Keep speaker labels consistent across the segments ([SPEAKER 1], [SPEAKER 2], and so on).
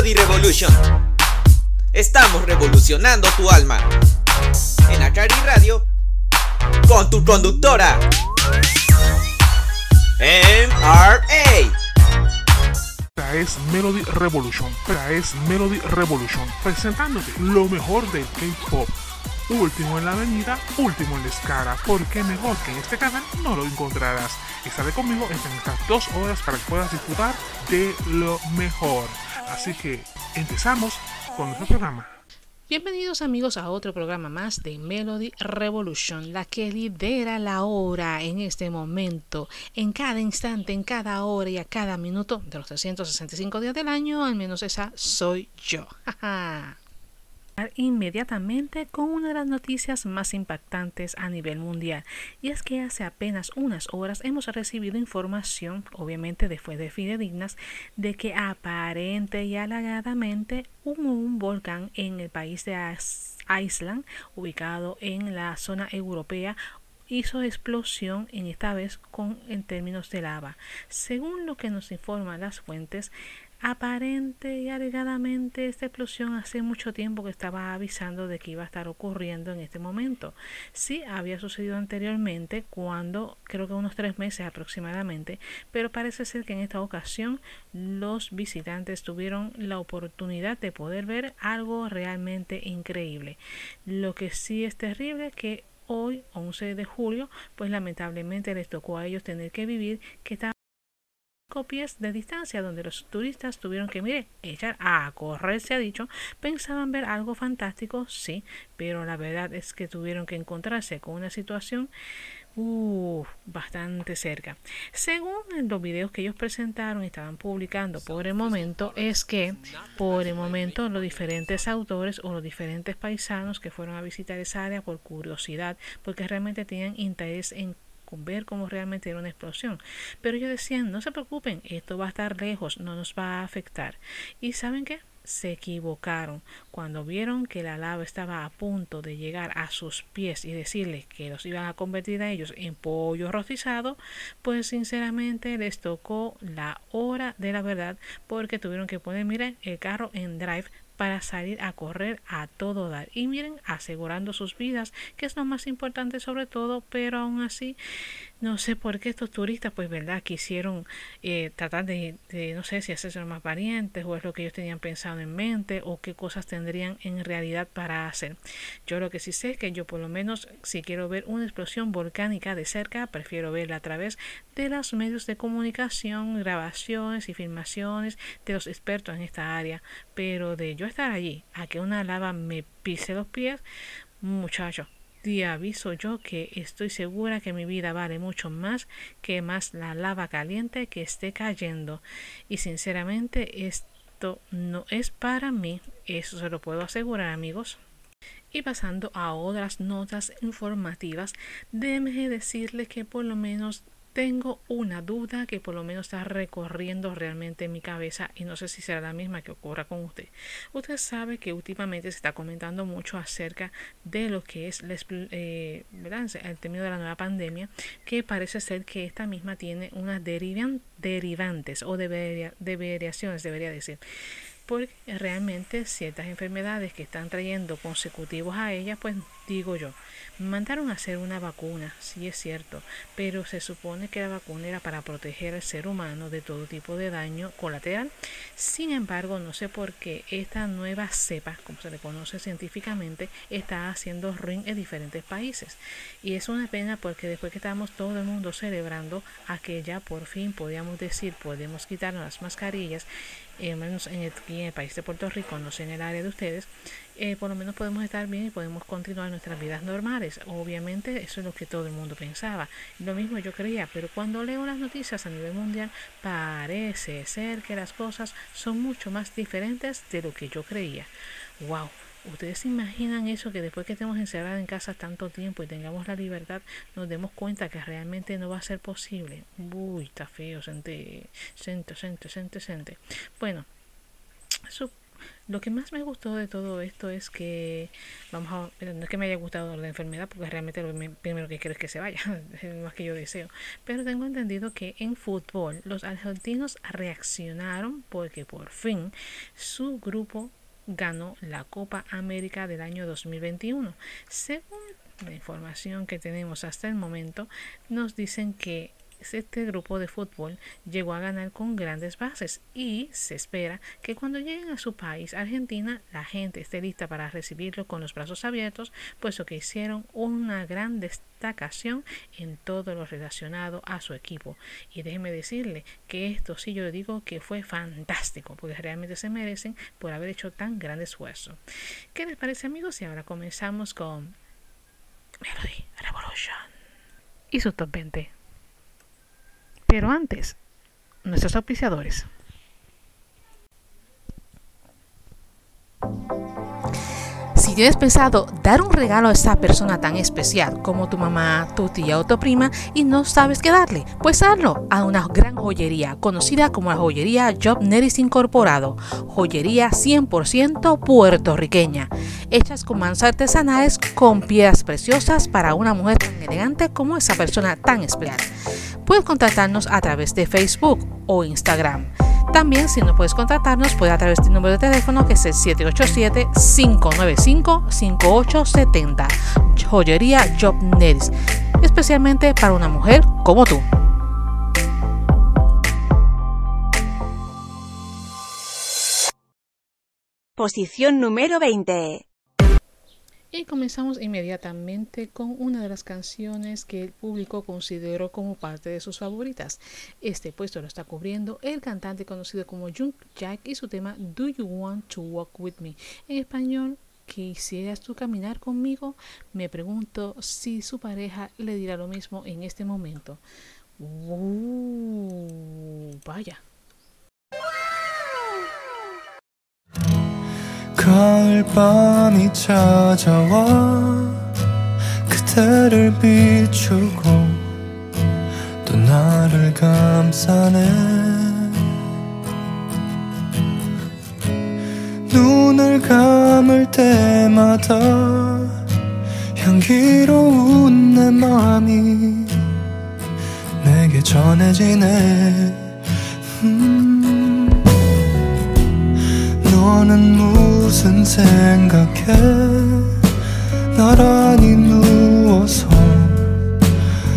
[SPEAKER 1] Melody Revolution. Estamos revolucionando tu alma. En Acari Radio, con tu conductora. MRA.
[SPEAKER 2] Esta es Melody Revolution. Esta es Melody Revolution. Presentándote lo mejor del K-pop. Último en la avenida, último en la escala. Porque mejor que en este canal no lo encontrarás. Estaré conmigo en estas dos horas para que puedas disfrutar de lo mejor. Así que empezamos con nuestro programa.
[SPEAKER 3] Bienvenidos amigos a otro programa más de Melody Revolution, la que lidera la hora en este momento, en cada instante, en cada hora y a cada minuto de los 365 días del año, al menos esa soy yo. inmediatamente con una de las noticias más impactantes a nivel mundial. Y es que hace apenas unas horas hemos recibido información obviamente después de fidedignas de que aparente y halagadamente hubo un volcán en el país de Island ubicado en la zona europea. Hizo explosión en esta vez con en términos de lava. Según lo que nos informan las fuentes Aparente y alegadamente esta explosión hace mucho tiempo que estaba avisando de que iba a estar ocurriendo en este momento. Sí había sucedido anteriormente, cuando creo que unos tres meses aproximadamente, pero parece ser que en esta ocasión los visitantes tuvieron la oportunidad de poder ver algo realmente increíble. Lo que sí es terrible que hoy, 11 de julio, pues lamentablemente les tocó a ellos tener que vivir que pies de distancia donde los turistas tuvieron que, mire, echar a correr, se ha dicho, pensaban ver algo fantástico, sí, pero la verdad es que tuvieron que encontrarse con una situación uh, bastante cerca. Según los videos que ellos presentaron y estaban publicando por el momento, es que por el momento los diferentes autores o los diferentes paisanos que fueron a visitar esa área por curiosidad, porque realmente tenían interés en ver cómo realmente era una explosión. Pero ellos decían, no se preocupen, esto va a estar lejos, no nos va a afectar. ¿Y saben qué? se equivocaron cuando vieron que la lava estaba a punto de llegar a sus pies y decirles que los iban a convertir a ellos en pollo rostizado, pues sinceramente les tocó la hora de la verdad porque tuvieron que poner, miren, el carro en drive para salir a correr a todo dar. Y miren, asegurando sus vidas, que es lo más importante sobre todo, pero aún así no sé por qué estos turistas, pues, ¿verdad? Quisieron eh, tratar de, no sé si hacerse más valientes o es lo que ellos tenían pensado en mente o qué cosas tendrían en realidad para hacer. Yo lo que sí sé es que yo por lo menos si quiero ver una explosión volcánica de cerca, prefiero verla a través de los medios de comunicación, grabaciones y filmaciones de los expertos en esta área. Pero de yo estar allí a que una lava me pise los pies, muchacho, te aviso yo que estoy segura que mi vida vale mucho más que más la lava caliente que esté cayendo. Y sinceramente esto no es para mí, eso se lo puedo asegurar amigos. Y pasando a otras notas informativas, déjeme decirle que por lo menos tengo una duda que por lo menos está recorriendo realmente mi cabeza y no sé si será la misma que ocurra con usted. Usted sabe que últimamente se está comentando mucho acerca de lo que es eh, el término de la nueva pandemia, que parece ser que esta misma tiene unas derivantes o variaciones, debería decir porque realmente ciertas enfermedades que están trayendo consecutivos a ella, pues digo yo, mandaron a hacer una vacuna, sí es cierto, pero se supone que la vacuna era para proteger al ser humano de todo tipo de daño colateral. Sin embargo, no sé por qué esta nueva cepa, como se le conoce científicamente, está haciendo ruin en diferentes países. Y es una pena porque después que estamos todo el mundo celebrando a que ya por fin podíamos decir, podemos quitarnos las mascarillas, eh, menos en el, en el país de Puerto Rico, no sé en el área de ustedes, eh, por lo menos podemos estar bien y podemos continuar nuestras vidas normales. Obviamente eso es lo que todo el mundo pensaba. Lo mismo yo creía, pero cuando leo las noticias a nivel mundial parece ser que las cosas son mucho más diferentes de lo que yo creía. ¡Wow! ¿Ustedes se imaginan eso? Que después que estemos encerrados en casa tanto tiempo y tengamos la libertad, nos demos cuenta que realmente no va a ser posible. Uy, está feo, sente, sente, sente, sente, sente. Bueno, Lo que más me gustó de todo esto es que, vamos a, no es que me haya gustado la enfermedad, porque realmente lo primero que quiero es que se vaya, más que yo deseo. Pero tengo entendido que en fútbol los argentinos reaccionaron porque por fin su grupo ganó la Copa América del año 2021. Según la información que tenemos hasta el momento, nos dicen que este grupo de fútbol llegó a ganar con grandes bases y se espera que cuando lleguen a su país, Argentina, la gente esté lista para recibirlo con los brazos abiertos, puesto que hicieron una gran destacación en todo lo relacionado a su equipo. Y déjeme decirle que esto sí yo digo que fue fantástico, porque realmente se merecen por haber hecho tan gran esfuerzo. ¿Qué les parece amigos? Y ahora comenzamos con Melody Revolution y su top 20. Pero antes, nuestros auspiciadores. Si tienes pensado dar un regalo a esa persona tan especial como tu mamá, tu tía o tu prima y no sabes qué darle, pues hazlo a una gran joyería conocida como la joyería Job Neris Incorporado, joyería 100% puertorriqueña, hechas con manos artesanales con piedras preciosas para una mujer tan elegante como esa persona tan especial. Puedes contactarnos a través de Facebook o Instagram. También, si no puedes contactarnos, puede a través del número de teléfono que es el 787-595-5870. Joyería Job especialmente para una mujer como tú.
[SPEAKER 4] Posición número 20.
[SPEAKER 3] Y comenzamos inmediatamente con una de las canciones que el público consideró como parte de sus favoritas. Este puesto lo está cubriendo el cantante conocido como Jung Jack y su tema Do You Want to Walk With Me? En español, ¿quisieras tú caminar conmigo? Me pregunto si su pareja le dirá lo mismo en este momento. Uh, vaya.
[SPEAKER 5] 가을밤이 찾아와 그대를 비추고 또 나를 감싸네. 눈을 감을 때마다 향기로운 내 맘이 내게 전해지네. 음 너는 무슨 생각해? 나란히 누워서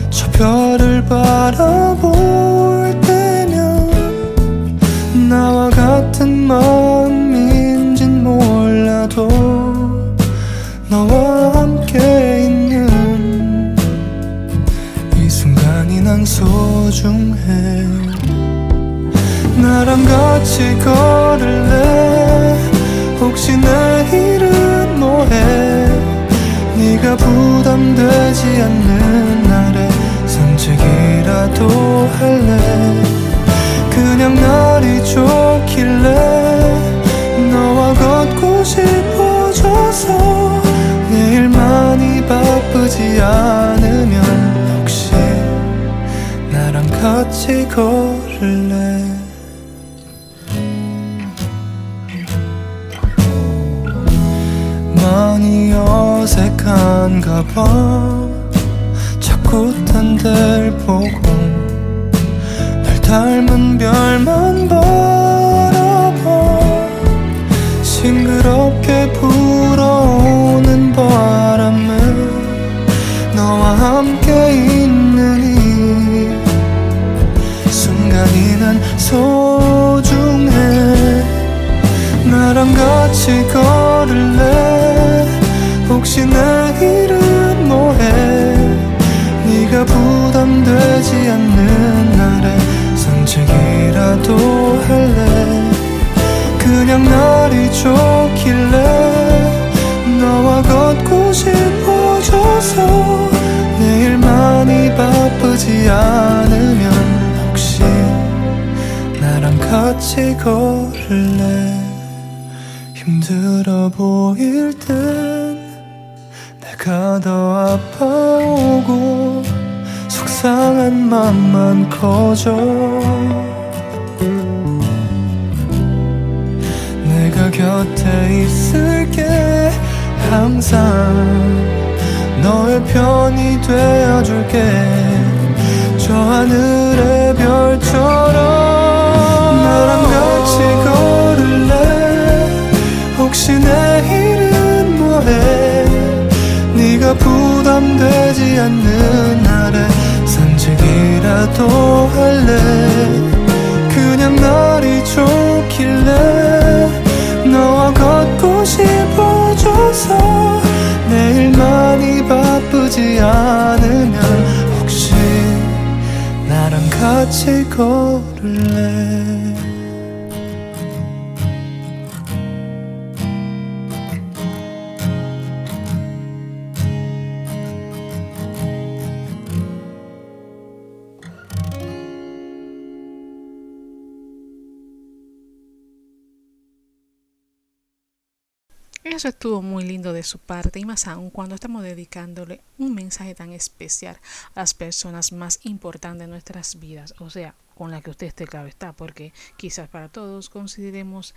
[SPEAKER 5] 저 별을 바라볼 때면 나와 같은 마음인진 몰라도 너와 함께 있는 이 순간이 난 소중해. 나랑 같이 걸을래 혹시 내일은 뭐해? 네가 부담되지 않는 날에 산책이라도 할래? 그냥 날이 좋길래 너와 걷고 싶어져서 내일 많이 바쁘지 않으면 혹시 나랑 같이 걸을래 어색한가 봐. 자꾸 딴 데를 보고 날 닮은 별만 바라봐. 싱그럽게 불어오는 바람은 너와 함께 있는 이 순간이 난 소중해. 나랑 같이 같이 걸을래 힘들어 보일 땐 내가 더 아파오고 속상한 맘만 커져. 내가
[SPEAKER 6] 곁에 있을게. 항상 너의 편이 되어줄게. 저 하늘의 별처럼 나랑 같이 걸을래? 혹시 내일은 뭐해 네가 부담되지 않는 날에 산책이라도 할래? 그냥 날이 좋길래 너와 걷고 싶어져서 내일 많이 바쁘지 않으면 혹시 나랑 같이 걸을래
[SPEAKER 3] Eso estuvo muy lindo de su parte y más aún cuando estamos dedicándole un mensaje tan especial a las personas más importantes de nuestras vidas, o sea, con la que usted esté claro está, porque quizás para todos consideremos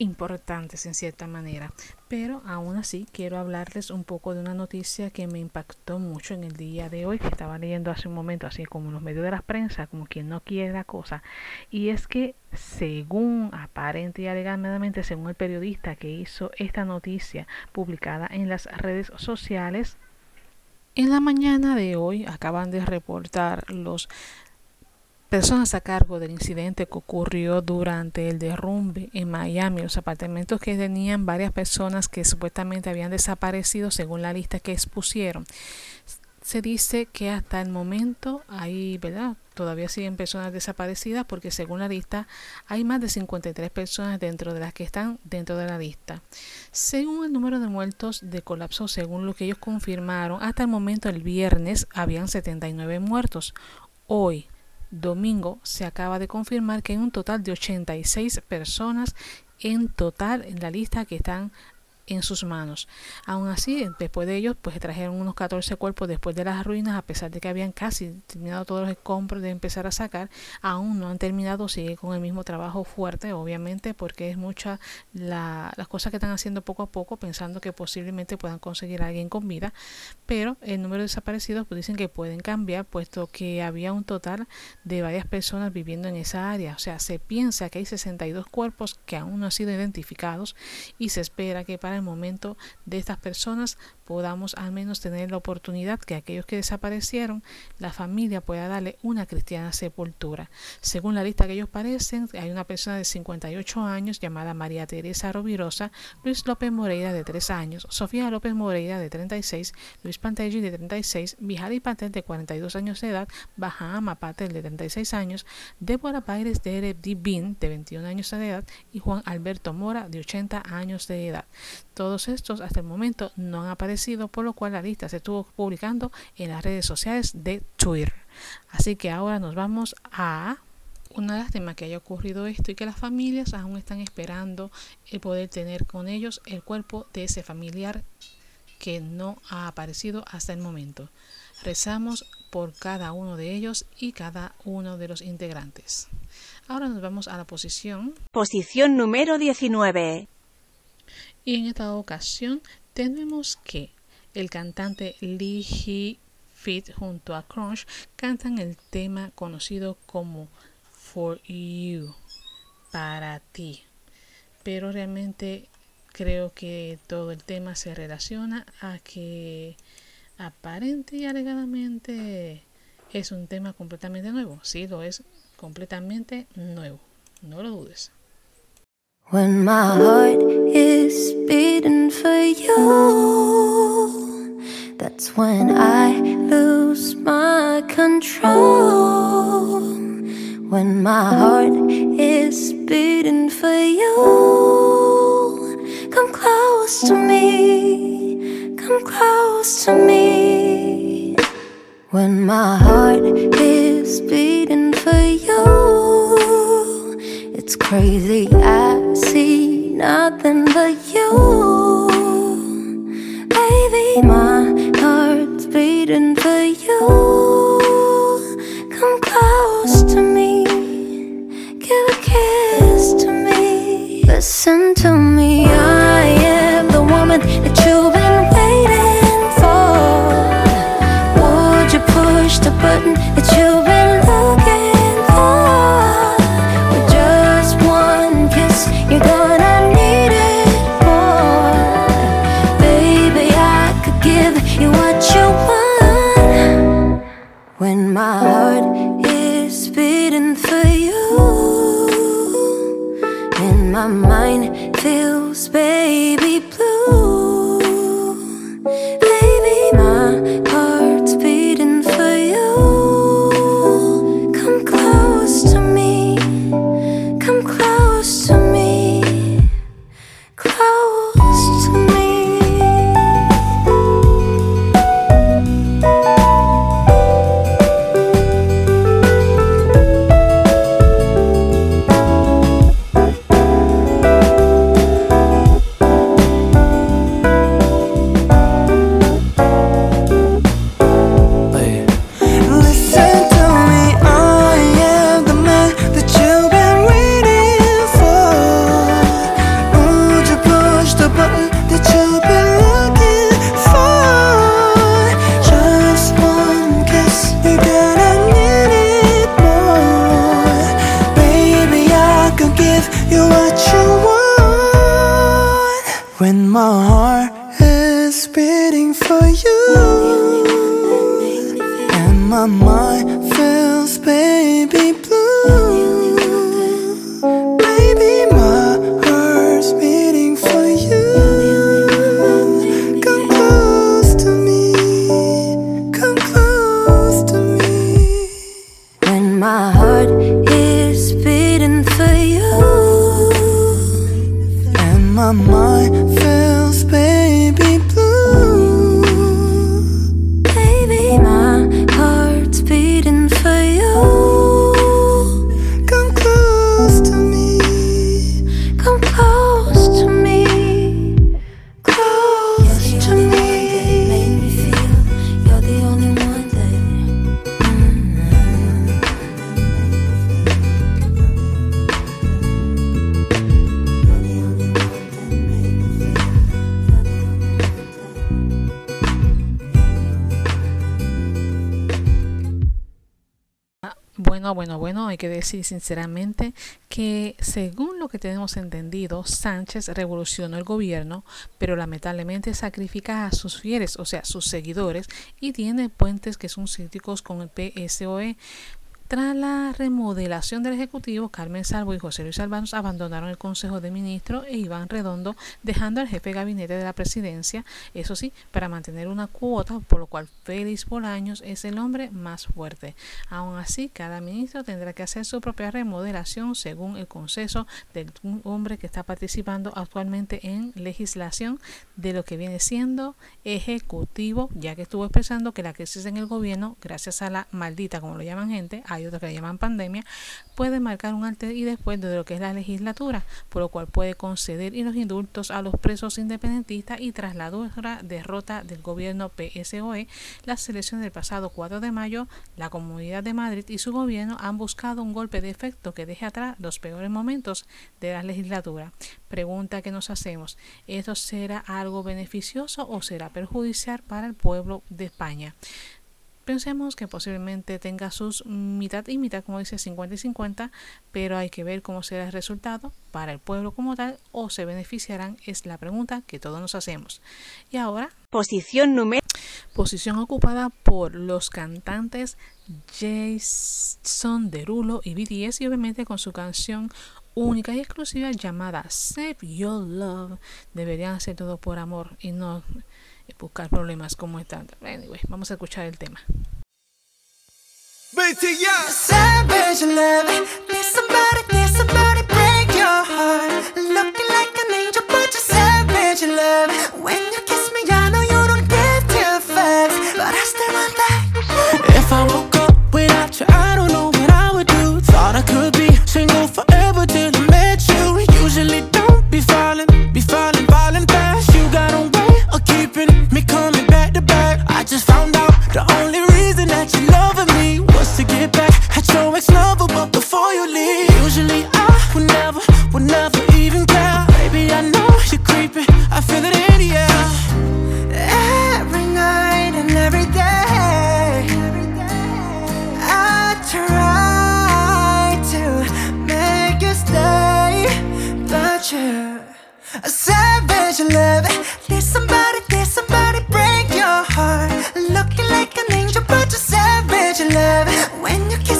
[SPEAKER 3] importantes en cierta manera. Pero aún así quiero hablarles un poco de una noticia que me impactó mucho en el día de hoy, que estaba leyendo hace un momento, así como en los medios de la prensa, como quien no quiere la cosa. Y es que según aparente y alegadamente, según el periodista que hizo esta noticia publicada en las redes sociales, en la mañana de hoy acaban de reportar los personas a cargo del incidente que ocurrió durante el derrumbe en Miami, los apartamentos que tenían varias personas que supuestamente habían desaparecido según la lista que expusieron. Se dice que hasta el momento hay, ¿verdad? Todavía siguen personas desaparecidas porque según la lista hay más de 53 personas dentro de las que están dentro de la lista. Según el número de muertos de colapso, según lo que ellos confirmaron, hasta el momento el viernes habían 79 muertos. Hoy, domingo se acaba de confirmar que hay un total de 86 personas en total en la lista que están en sus manos. Aún así, después de ellos, pues trajeron unos 14 cuerpos después de las ruinas, a pesar de que habían casi terminado todos los escombros de empezar a sacar, aún no han terminado, sigue con el mismo trabajo fuerte, obviamente, porque es mucha la, las cosas que están haciendo poco a poco, pensando que posiblemente puedan conseguir a alguien con vida, pero el número de desaparecidos pues dicen que pueden cambiar, puesto que había un total de varias personas viviendo en esa área, o sea, se piensa que hay 62 cuerpos que aún no han sido identificados y se espera que para momento de estas personas podamos al menos tener la oportunidad que aquellos que desaparecieron, la familia pueda darle una cristiana sepultura. Según la lista que ellos parecen, hay una persona de 58 años llamada María Teresa Rovirosa, Luis López Moreira de 3 años, Sofía López Moreira de 36, Luis Pantelli de 36, Vijari Patel de 42 años de edad, Bahama Patel de 36 años, Débora Paires de Bin de 21 años de edad y Juan Alberto Mora de 80 años de edad. Todos estos hasta el momento no han aparecido, por lo cual la lista se estuvo publicando en las redes sociales de Twitter. Así que ahora nos vamos a una lástima que haya ocurrido esto y que las familias aún están esperando el poder tener con ellos el cuerpo de ese familiar que no ha aparecido hasta el momento. Rezamos por cada uno de ellos y cada uno de los integrantes. Ahora nos vamos a la posición.
[SPEAKER 4] Posición número 19.
[SPEAKER 3] Y en esta ocasión tenemos que el cantante Lee Hee Fit junto a Crunch cantan el tema conocido como For You, para ti. Pero realmente creo que todo el tema se relaciona a que aparente y alegadamente es un tema completamente nuevo. Sí, lo es completamente nuevo. No lo dudes.
[SPEAKER 7] When my heart is beating for you, that's when I lose my control. When my heart is beating for you, come close to me, come close to me. When my heart is beating for you, it's crazy. I see nothing but you. Baby, my heart's beating for you. Come close to me, give a kiss to me.
[SPEAKER 6] Listen to
[SPEAKER 3] decir sinceramente que según lo que tenemos entendido, Sánchez revolucionó el gobierno, pero lamentablemente sacrifica a sus fieles, o sea, sus seguidores, y tiene puentes que son críticos con el PSOE. Tras la remodelación del Ejecutivo, Carmen Salvo y José Luis Albanos abandonaron el Consejo de Ministros e Iván Redondo, dejando al jefe de gabinete de la presidencia, eso sí, para mantener una cuota, por lo cual Félix Bolaños es el hombre más fuerte. Aún así, cada ministro tendrá que hacer su propia remodelación según el consenso del hombre que está participando actualmente en legislación de lo que viene siendo ejecutivo, ya que estuvo expresando que la crisis en el gobierno, gracias a la maldita, como lo llaman gente, hay otros que llaman pandemia, puede marcar un antes y después de lo que es la legislatura, por lo cual puede conceder y los indultos a los presos independentistas y tras la dura derrota del gobierno PSOE, las elecciones del pasado 4 de mayo, la Comunidad de Madrid y su gobierno han buscado un golpe de efecto que deje atrás los peores momentos de la legislatura. Pregunta que nos hacemos, ¿esto será algo beneficioso o será perjudicial para el pueblo de España? Pensemos que posiblemente tenga sus mitad y mitad, como dice 50 y 50, pero hay que ver cómo será el resultado para el pueblo como tal o se beneficiarán, es la pregunta que todos nos hacemos. Y ahora,
[SPEAKER 4] Posición número
[SPEAKER 3] posición ocupada por los cantantes Jason Derulo y BTS y obviamente con su canción única y exclusiva llamada Save Your Love. Deberían hacer todo por amor y no buscar problemas como están. Anyway, vamos a escuchar el tema.
[SPEAKER 6] Savage love. Need somebody, need somebody break your heart. Looking like an angel, but you're savage love. When you kiss me, I know you don't give two fucks, but I still want that. If I woke up without you, I don't know what I would do. Thought I could be single forever till I met you. Usually don't be falling, be falling, falling fast. keeping me coming back to back. I just found out the only reason that you loving me was to get back at your ex lover, but before you leave, usually I would never, would never even care. Baby, I know you're creeping, I
[SPEAKER 8] feel it in the air. Every night and every day, I try to make you stay, but you. A savage love. Did somebody, did somebody break your heart? Looking like an angel, but you're savage love. When you kiss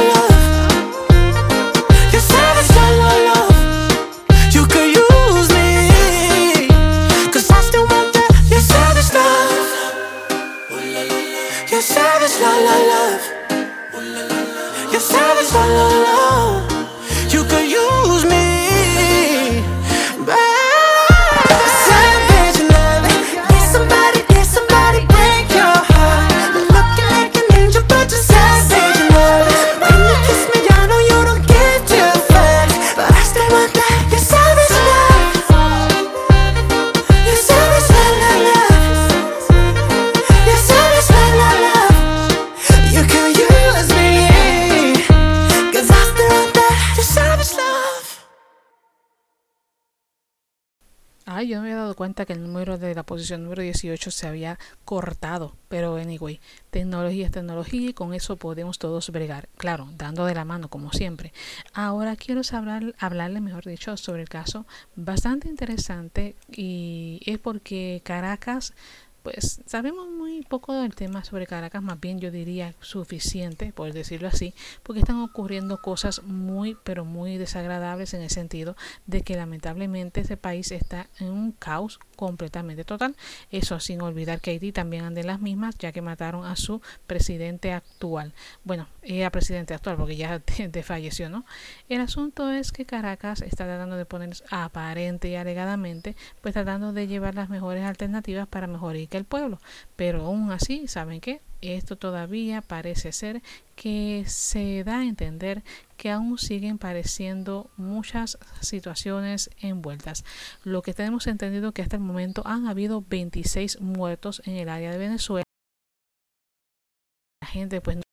[SPEAKER 3] Posición número 18 se había cortado. Pero anyway, tecnología es tecnología y con eso podemos todos bregar. Claro, dando de la mano como siempre. Ahora quiero hablar, hablarle, mejor dicho, sobre el caso bastante interesante y es porque Caracas pues sabemos muy poco del tema sobre Caracas, más bien yo diría suficiente, por decirlo así, porque están ocurriendo cosas muy, pero muy desagradables en el sentido de que lamentablemente ese país está en un caos completamente total. Eso sin olvidar que Haití también anda en las mismas, ya que mataron a su presidente actual. Bueno, era presidente actual porque ya de, de falleció, ¿no? El asunto es que Caracas está tratando de poner aparente y alegadamente, pues tratando de llevar las mejores alternativas para mejorar el pueblo. Pero aún así, ¿saben qué? Esto todavía parece ser que se da a entender que aún siguen pareciendo muchas situaciones envueltas. Lo que tenemos entendido que hasta el momento han habido 26 muertos en el área de Venezuela. La gente pues no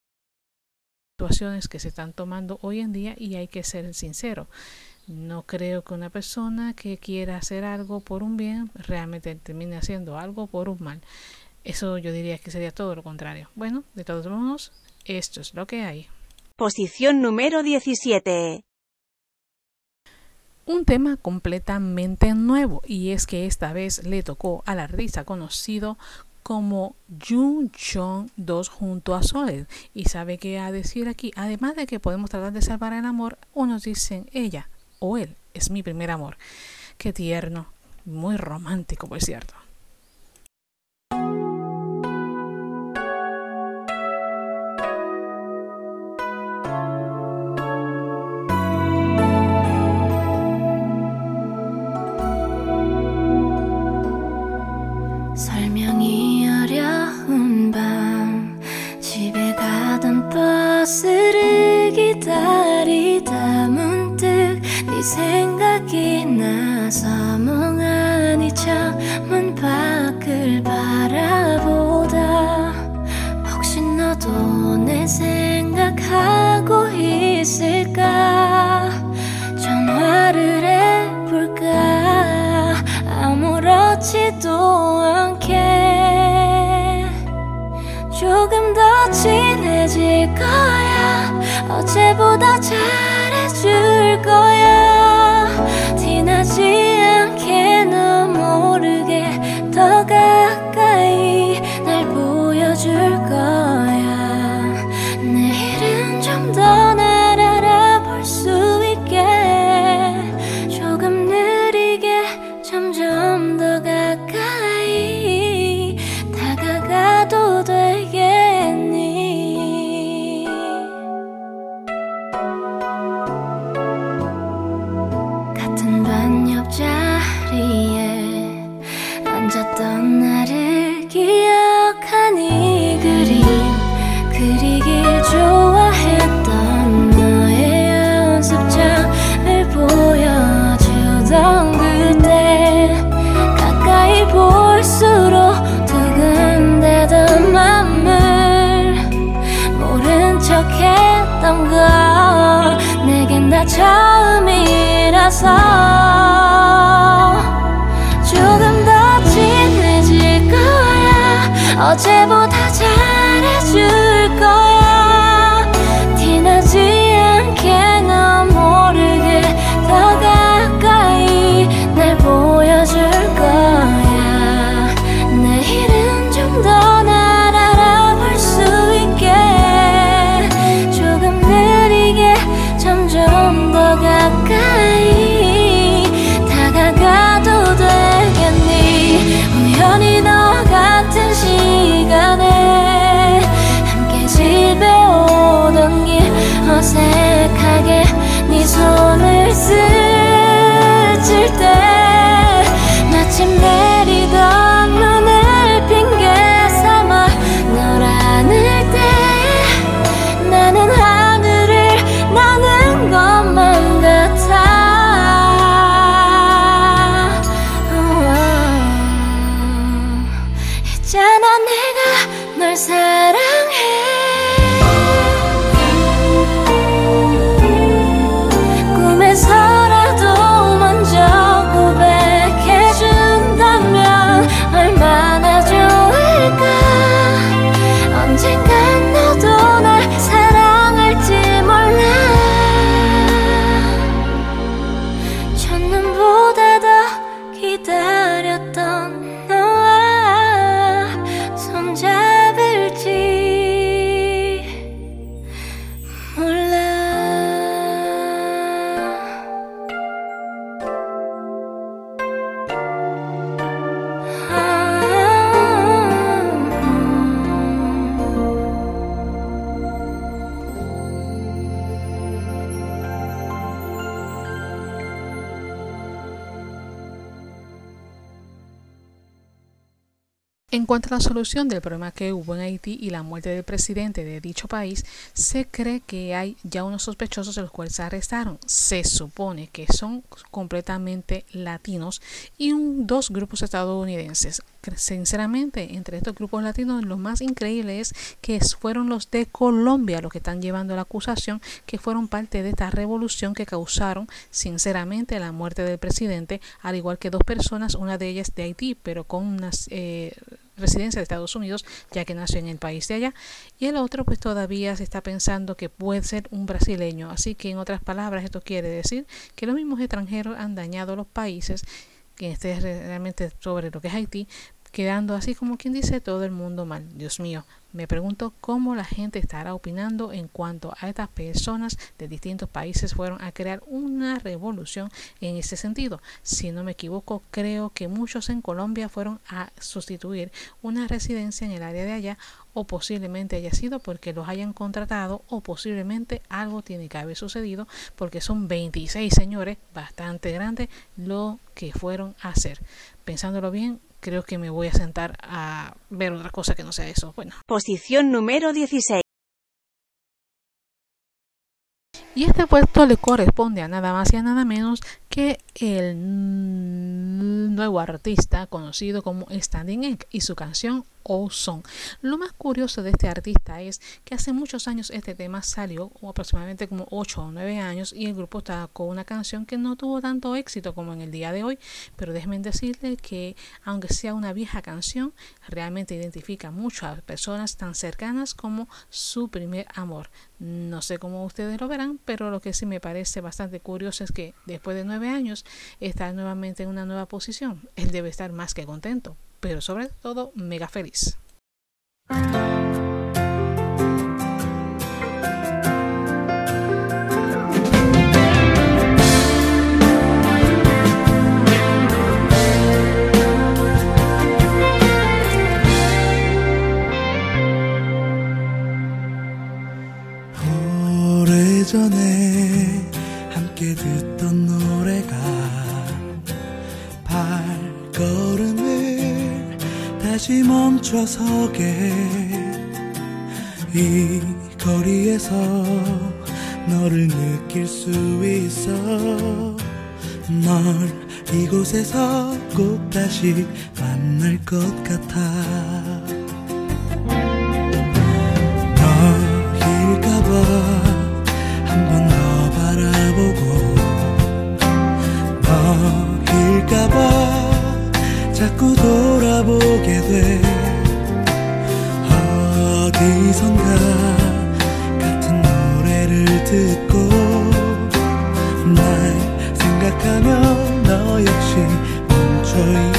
[SPEAKER 3] situaciones que se están tomando hoy en día y hay que ser sincero. No creo que una persona que quiera hacer algo por un bien realmente termine haciendo algo por un mal. Eso yo diría que sería todo lo contrario. Bueno, de todos modos, esto es lo que hay.
[SPEAKER 4] Posición número 17.
[SPEAKER 3] Un tema completamente nuevo y es que esta vez le tocó al artista conocido como Jun Chong 2 junto a Soled. Y sabe qué a decir aquí, además de que podemos tratar de salvar el amor, unos dicen ella o él es mi primer amor. Qué tierno, muy romántico, por cierto.
[SPEAKER 7] 생각이 나서 멍하니 창문 밖을 바라보다. 혹시 너도 내 생각하고 있을까? 전화를 해볼까? 아무렇지도 않게. 조금 더 친해질 거야. 어제보다 잘해줄 거야
[SPEAKER 3] del problema que hubo en Haití y la muerte del presidente de dicho país, se cree que hay ya unos sospechosos de los cuales se arrestaron. Se supone que son completamente latinos y dos grupos estadounidenses. Sinceramente, entre estos grupos latinos, lo más increíble es que fueron los de Colombia los que están llevando la acusación, que fueron parte de esta revolución que causaron, sinceramente, la muerte del presidente, al igual que dos personas, una de ellas de Haití, pero con unas eh, residencia de Estados Unidos, ya que nació en el país de allá, y el otro pues todavía se está pensando que puede ser un brasileño. Así que en otras palabras esto quiere decir que los mismos extranjeros han dañado los países, que este es re- realmente sobre lo que es Haití, quedando así como quien dice todo el mundo mal. Dios mío, me pregunto cómo la gente estará opinando en cuanto a estas personas de distintos países fueron a crear una revolución en ese sentido. Si no me equivoco, creo que muchos en Colombia fueron a sustituir una residencia en el área de allá o posiblemente haya sido porque los hayan contratado o posiblemente algo tiene que haber sucedido porque son 26 señores bastante grandes lo que fueron a hacer. Pensándolo bien, creo que me voy a sentar a ver otra cosa que no sea eso. Bueno,
[SPEAKER 4] Posición número 16.
[SPEAKER 3] Y este puesto le corresponde a nada más y a nada menos que el nuevo artista conocido como Standing Egg y su canción Oh Song. Lo más curioso de este artista es que hace muchos años este tema salió, aproximadamente como 8 o 9 años, y el grupo sacó una canción que no tuvo tanto éxito como en el día de hoy, pero déjenme decirle que aunque sea una vieja canción, realmente identifica mucho a personas tan cercanas como su primer amor. No sé cómo ustedes lo verán, pero lo que sí me parece bastante curioso es que después de años, estar nuevamente en una nueva posición. Él debe estar más que contento, pero sobre todo mega feliz.
[SPEAKER 9] 다시 멈춰서게 이 거리에서 너를 느낄 수 있어. 널 이곳에서 꼭 다시 만날 것 같아. 너일까봐 한번더 바라보고 너일까봐 자꾸 돌아보게 돼. 어디선가 같은 노래를 듣고 날 생각하며 너 역시 멈춰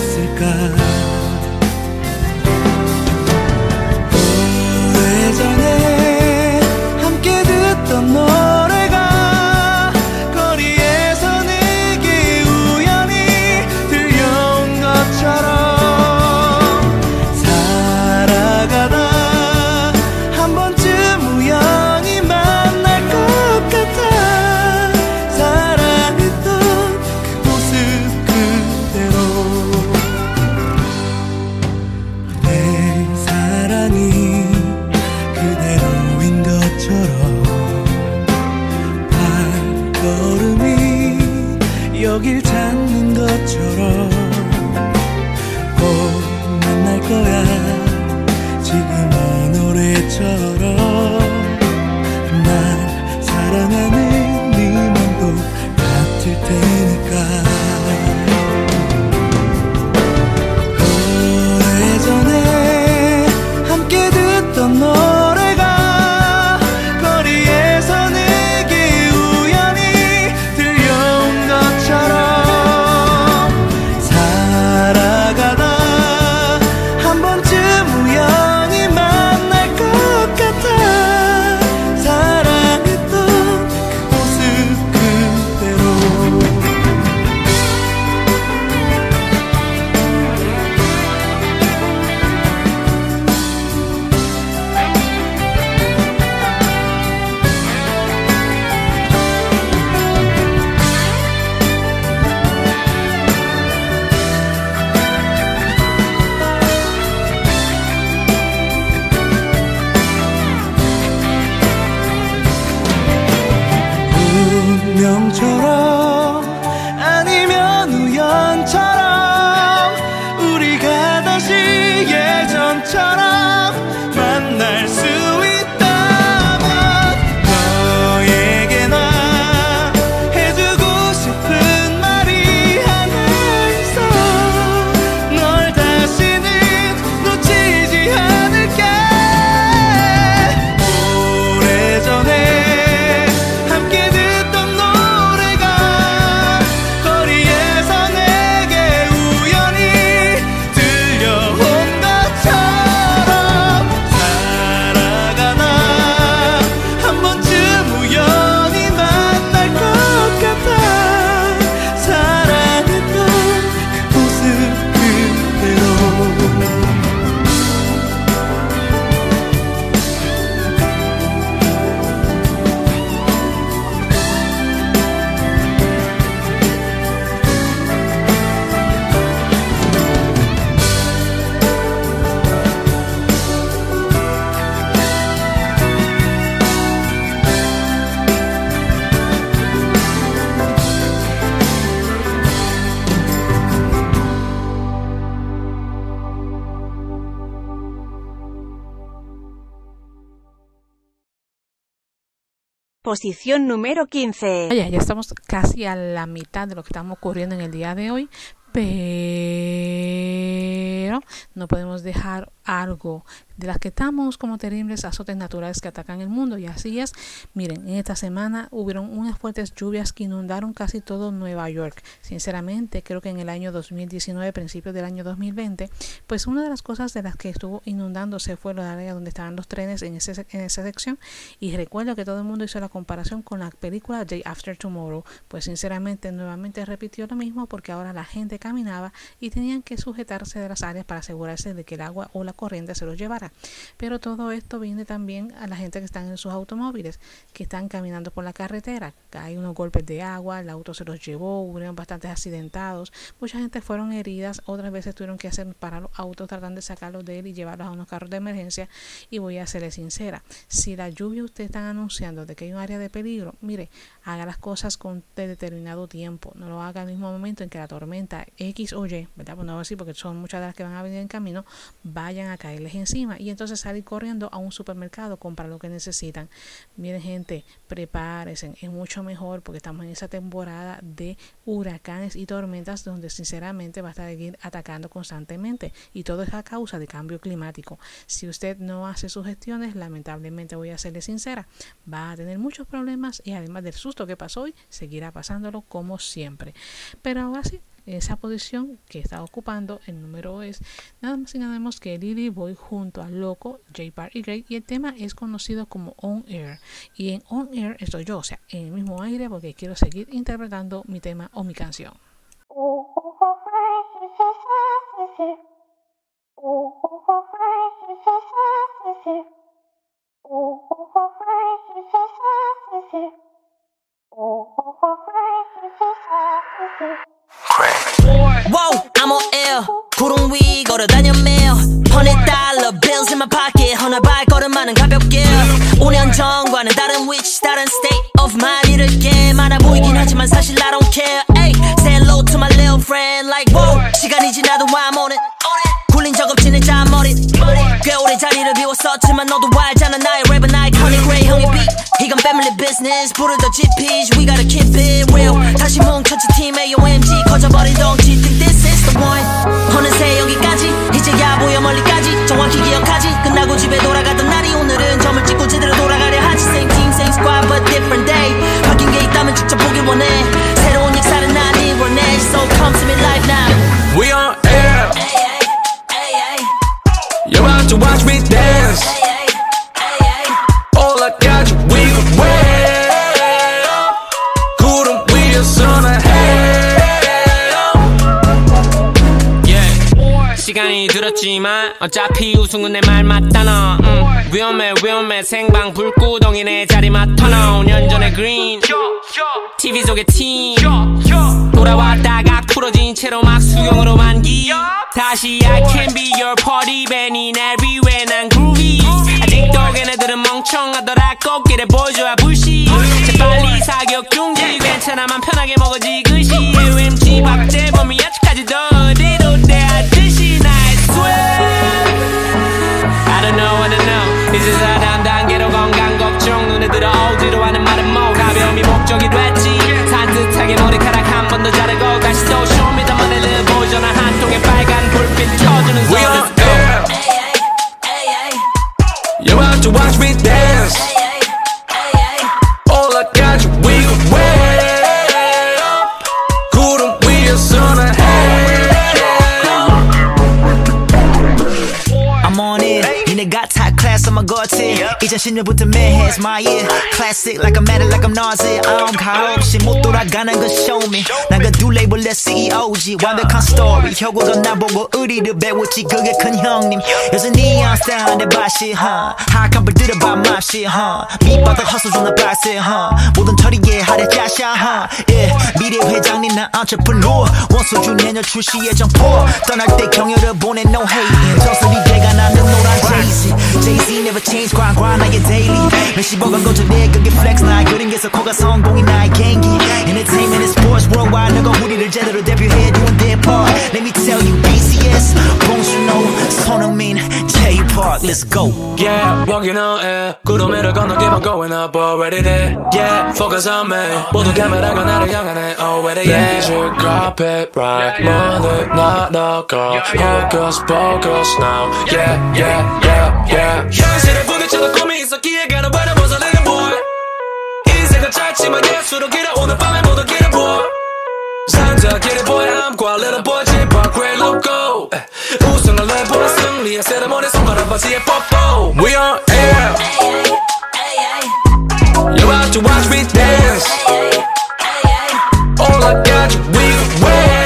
[SPEAKER 4] Posición número 15.
[SPEAKER 3] Oye, ya estamos casi a la mitad de lo que estamos ocurriendo en el día de hoy, pero no podemos dejar de las que estamos como terribles azotes naturales que atacan el mundo y así es. Miren, en esta semana hubieron unas fuertes lluvias que inundaron casi todo Nueva York. Sinceramente, creo que en el año 2019, principios del año 2020, pues una de las cosas de las que estuvo inundándose fue la área donde estaban los trenes en, ese, en esa sección y recuerdo que todo el mundo hizo la comparación con la película Day After Tomorrow, pues sinceramente nuevamente repitió lo mismo porque ahora la gente caminaba y tenían que sujetarse de las áreas para asegurarse de que el agua o la corriente se los llevará. Pero todo esto viene también a la gente que están en sus automóviles, que están caminando por la carretera. Hay unos golpes de agua, el auto se los llevó, hubo bastantes accidentados, mucha gente fueron heridas, otras veces tuvieron que hacer parar los autos tratando de sacarlos de él y llevarlos a unos carros de emergencia. Y voy a serle sincera, si la lluvia ustedes están anunciando de que hay un área de peligro, mire, haga las cosas con determinado tiempo, no lo haga al mismo momento en que la tormenta X o Y, ¿verdad? Pues no voy a decir porque son muchas de las que van a venir en camino, vayan a caerles encima y entonces salir corriendo a un supermercado, comprar lo que necesitan. Miren gente, prepárense, es mucho mejor porque estamos en esa temporada de huracanes y tormentas donde sinceramente va a estar atacando constantemente y todo es a causa de cambio climático. Si usted no hace sus gestiones, lamentablemente voy a serle sincera, va a tener muchos problemas y además del susto que pasó hoy, seguirá pasándolo como siempre. Pero ahora sí, esa posición que está ocupando el número es nada más y nada menos que Lily Boy junto a Loco, J Park y Greg y el tema es conocido como On Air y en On Air estoy yo, o sea, en el mismo aire porque quiero seguir interpretando mi tema o mi canción.
[SPEAKER 10] Whoa, I'm on air. 구름 위 걸어다녀 매일. Hundred dollar bills in my pocket. 하나 발걸음만은 가볍게. 5년 전과는 다른 위치, 다른 state of mind 이렇게 많아 보이긴 하지만 사실 I don't care. Ay, say hello to my little friend. Like, whoa, 시간이 지나도 I'm on it. 굴린 적 없지는 잔머리 꽤 오래 자리를 비웠었지만 너도 알잖아 나의 랩은 beat 이건 family business 부르던 GPs we gotta keep it real 다시 뭉쳤지 팀 AOMG 커져버린 덩치 think this is the one 어느새 여기까지 이제야 보여 멀리까지 정확히 기억하지 끝나고 집에 돌아가던 날이 오늘은 점을 찍고 제대로 돌아가려 하지 same team same squad but different day 바뀐 게 있다면 직접 보길 원해 새로운 역사는 난 이뤄내 so come to me live now
[SPEAKER 11] We on air. You're about to watch me dance.
[SPEAKER 12] 들었지만 어차피 우승은 내 말 맞다 너 음, 위험해 위험해. 생방 불구덩이 내 자리 맡아 너 5년 전에 green TV 속의 팀. 돌아왔다가 풀어진 채로 막 수경으로 만기. 다시 I can be your party banning everywhere. 난 groovy. 아직도 걔네들은 멍청하더라. 꽃길에 보여줘야 불씨. 재빨리 사격 중지. 괜찮아 맘 편하게 먹어지 그시. UMG 박재범이 아직까지도 이제 4단 단계로 건강 걱정 눈에 들어 어디로 하는 말은 뭐 가벼움이 목적이 됐지 산뜻하게 머리카락 한 번 더 자르고 다시 또 money를 보여줘 난한 통의 빨간 불빛 켜주는
[SPEAKER 11] We on
[SPEAKER 12] 소리
[SPEAKER 11] air. You're about to watch me dance.
[SPEAKER 10] My goatee 이제 신년부터 매해 is my year. Classic like I'm mad like I'm nauseous. I'm 가 없이 못 돌아가는 건 show me. 난그 두 레이블의 CEO지 완벽한 스토리 혁오도 나보고 의리를 배웠지. 그게 큰 형님. 요새 니안 스타일 내 바시 huh? 하악한 불 들어봐 맙시 huh? 밑바닥 허슬 존나 빡세 huh? 모든 처리에 하려 짜샤 huh? Yeah. 미래 회장님 난 entrepreneur. 원소주 내년 출시 예정 포. 떠날 때 경혈을 보내 no hate. 저슬이 개가 나는 Jay-Z never change grind grind 나의 daily 몇십억 원 거저내 그게 flex 나의 그린 게서 코가 성공이 나의 개인기 Entertainment and sports worldwide 너가 우리를 제대로 데뷔해 doing their part Let me tell you BCS 봉준호 손흥민 J Park let's go
[SPEAKER 11] Yeah, walking on air. 구름위를 건너 keep on going up already there. Yeah, focus on me. 모두 카메라가 나를 향하네 already yeah. Major carpet right. 모두 나더고 focus, focus now. Yeah, yeah, yeah, yeah. 현실에 부딪혀도 꿈이 있어 기회가는 바로 벗어내는 boy. 인생은 짧지만 예수로 길어 오늘 밤에 모두 길을 보여. 산타 길을 보여 함과 little boy 집 great logo. 우승을 내보내 승리의 세레모니 손가락 바지에 뽀뽀. We on air. You're about to watch me dance. All I got you wiggle way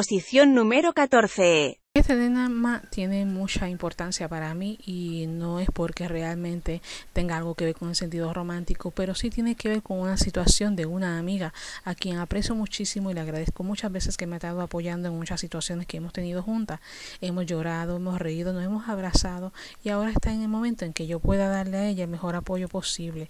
[SPEAKER 4] Posición número 14.
[SPEAKER 3] Este tema tiene mucha importancia para mí y no es porque realmente tenga algo que ver con el sentido romántico, pero sí tiene que ver con una situación de una amiga a quien aprecio muchísimo y le agradezco muchas veces que me ha estado apoyando en muchas situaciones que hemos tenido juntas. Hemos llorado, hemos reído, nos hemos abrazado y ahora está en el momento en que yo pueda darle a ella el mejor apoyo posible.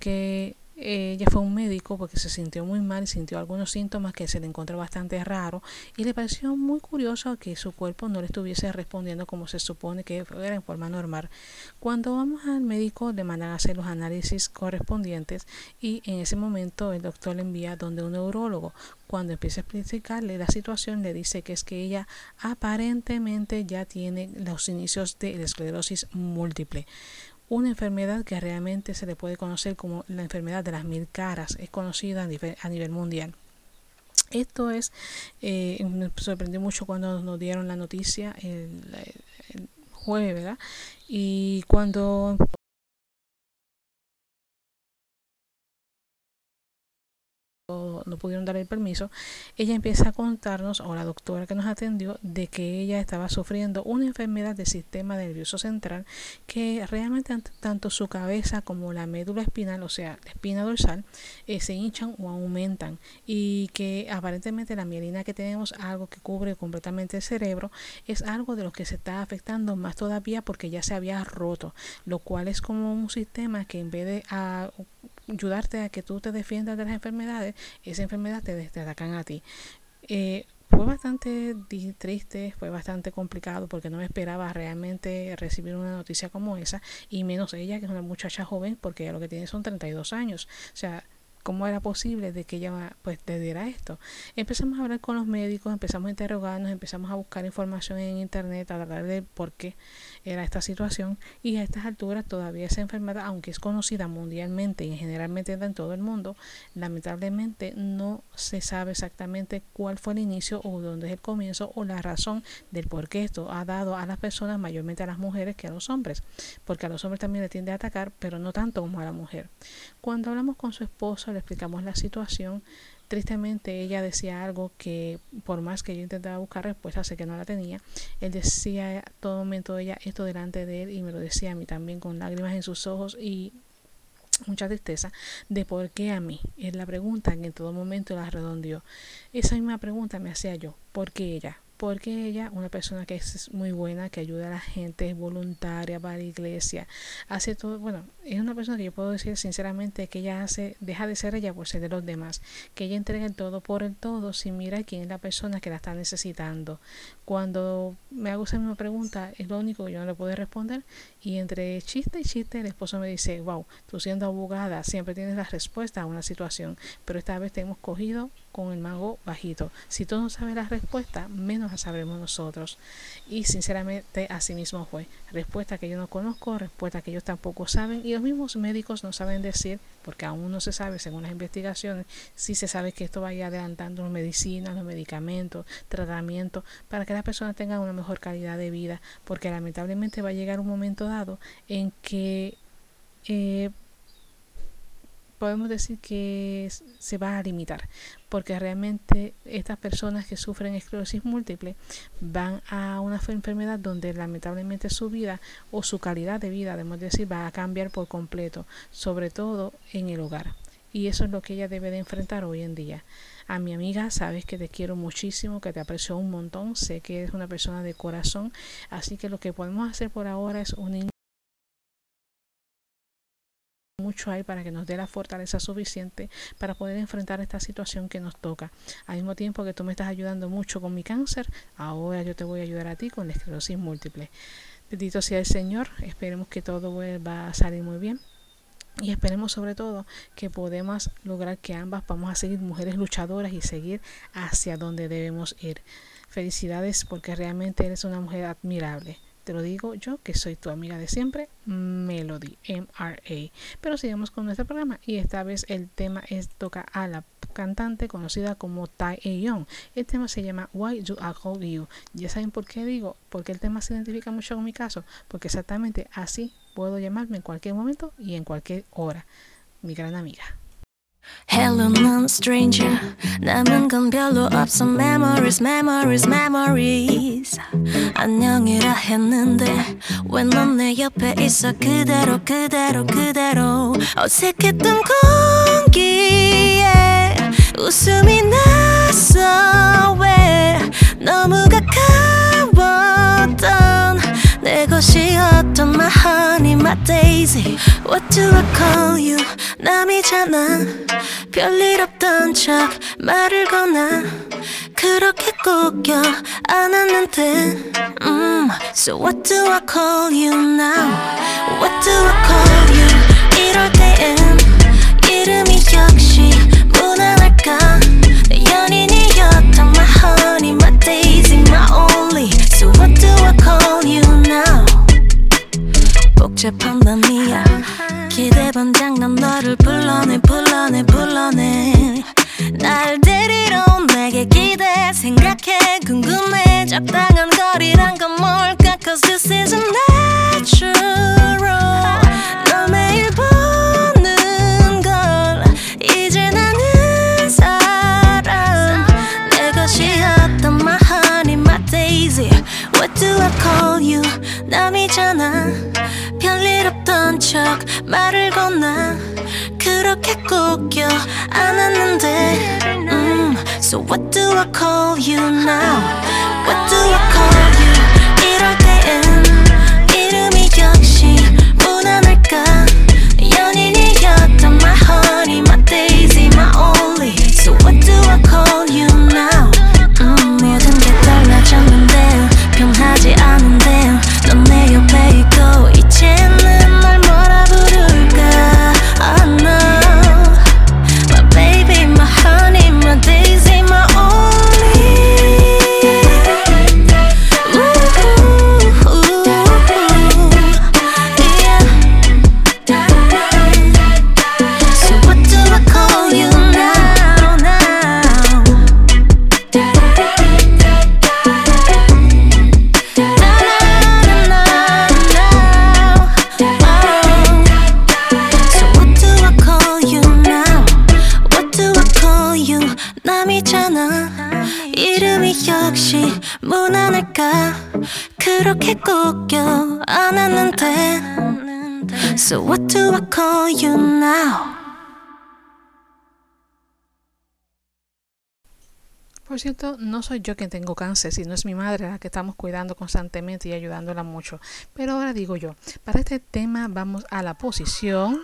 [SPEAKER 3] Que ella fue un médico porque se sintió muy mal y sintió algunos síntomas que se le encontró bastante raro y le pareció muy curioso que su cuerpo no le estuviese respondiendo como se supone que era en forma normal. Cuando vamos al médico le mandan a hacer los análisis correspondientes y en ese momento el doctor le envía donde un neurólogo. Cuando empieza a explicarle la situación le dice que es que ella aparentemente ya tiene los inicios de esclerosis múltiple una enfermedad que realmente se le puede conocer como la enfermedad de las mil caras, es conocida a nivel, mundial. Esto es, eh, me sorprendió mucho cuando nos dieron la noticia el jueves, ¿verdad? Y cuando no pudieron dar el permiso, ella empieza a contarnos, o la doctora que nos atendió, de que ella estaba sufriendo una enfermedad del sistema nervioso central que realmente tanto su cabeza como la médula espinal, o sea, la espina dorsal, eh, se hinchan o aumentan y que aparentemente la mielina que tenemos, algo que cubre completamente el cerebro, es algo de lo que se está afectando más todavía porque ya se había roto, lo cual es como un sistema que en vez de a, ayudarte a que tú te defiendas de las enfermedades, esa enfermedad te, te a ti. Eh, fue bastante triste, fue bastante complicado porque no me esperaba realmente recibir una noticia como esa y menos ella que es una muchacha joven porque lo que tiene son 32 años. O sea, cómo era posible de que ella pues le diera esto. Empezamos a hablar con los médicos, empezamos a interrogarnos, empezamos a buscar información en internet, a hablar de por qué era esta situación y a estas alturas todavía esa enfermedad, aunque es conocida mundialmente y generalmente en todo el mundo, lamentablemente no se sabe exactamente cuál fue el inicio o dónde es el comienzo o la razón del por qué esto ha dado a las personas, mayormente a las mujeres que a los hombres, porque a los hombres también le tiende a atacar, pero no tanto como a la mujer. Cuando hablamos con su esposo, le explicamos la situación, tristemente ella decía algo que por más que yo intentaba buscar respuesta, sé que no la tenía. Él decía todo momento ella esto delante de él y me lo decía a mí también con lágrimas en sus ojos y mucha tristeza de por qué a mí. Es la pregunta que en todo momento la redondeó. Esa misma pregunta me hacía yo, ¿por qué ella? Porque ella, una persona que es muy buena, que ayuda a la gente, es voluntaria para la iglesia, hace todo, bueno, es una persona que yo puedo decir sinceramente que ella hace, deja de ser ella por ser de los demás, que ella entrega el todo por el todo sin mirar quién es la persona que la está necesitando. Cuando me hago esa misma pregunta, es lo único que yo no le puedo responder y entre chiste y chiste el esposo me dice, wow, tú siendo abogada siempre tienes la respuesta a una situación, pero esta vez te hemos cogido con el mago bajito. Si tú no sabes la respuesta, menos la sabremos nosotros. Y sinceramente así mismo fue. Respuesta que yo no conozco, respuesta que ellos tampoco saben y los mismos médicos no saben decir, porque aún no se sabe según las investigaciones, si se sabe que esto vaya adelantando las medicinas, los medicamentos, tratamientos, para que las personas tengan una mejor calidad de vida, porque lamentablemente va a llegar un momento dado en que eh, podemos decir que se va a limitar, porque realmente estas personas que sufren esclerosis múltiple van a una enfermedad donde lamentablemente su vida o su calidad de vida, debemos decir, va a cambiar por completo, sobre todo en el hogar. Y eso es lo que ella debe de enfrentar hoy en día. A mi amiga, sabes que te quiero muchísimo, que te aprecio un montón, sé que eres una persona de corazón, así que lo que podemos hacer por ahora es unir mucho hay para que nos dé la fortaleza suficiente para poder enfrentar esta situación que nos toca. Al mismo tiempo que tú me estás ayudando mucho con mi cáncer, ahora yo te voy a ayudar a ti con la esclerosis múltiple. Bendito sea el Señor, esperemos que todo va a salir muy bien. Y esperemos sobre todo que podamos lograr que ambas vamos a seguir mujeres luchadoras y seguir hacia donde debemos ir. Felicidades porque realmente eres una mujer admirable. Te lo digo yo, que soy tu amiga de siempre, Melody, MRA. Pero sigamos con nuestro programa y esta vez el tema es toca a la cantante conocida como Tai Young. El tema se llama Why Do I Call You. Ya saben por qué digo, porque el tema se identifica mucho con mi caso, porque exactamente así puedo llamarme en cualquier momento y en cualquier hora. Mi gran amiga.
[SPEAKER 7] Hello, non stranger. 남은 건 별로 없어. Memories, memories, memories. 안녕이라 했는데 왜 넌 내 옆에 있어? 그대로, 그대로, 그대로. 어색했던 공기에 웃음이 났어. 왜 너무 것이었던 my honey, my daisy. What do I call you? 남이잖아. 별일 없던 척 말을 거나 그렇게 꼭껴 안았는데 음, So what do I call you now? What do I call you? 이럴 땐 이름이 역시 무난 will call you now.
[SPEAKER 3] Por cierto, no soy yo quien tengo cáncer, sino es mi madre la que estamos cuidando constantemente y ayudándola mucho. Pero ahora digo yo, para este tema vamos a la posición.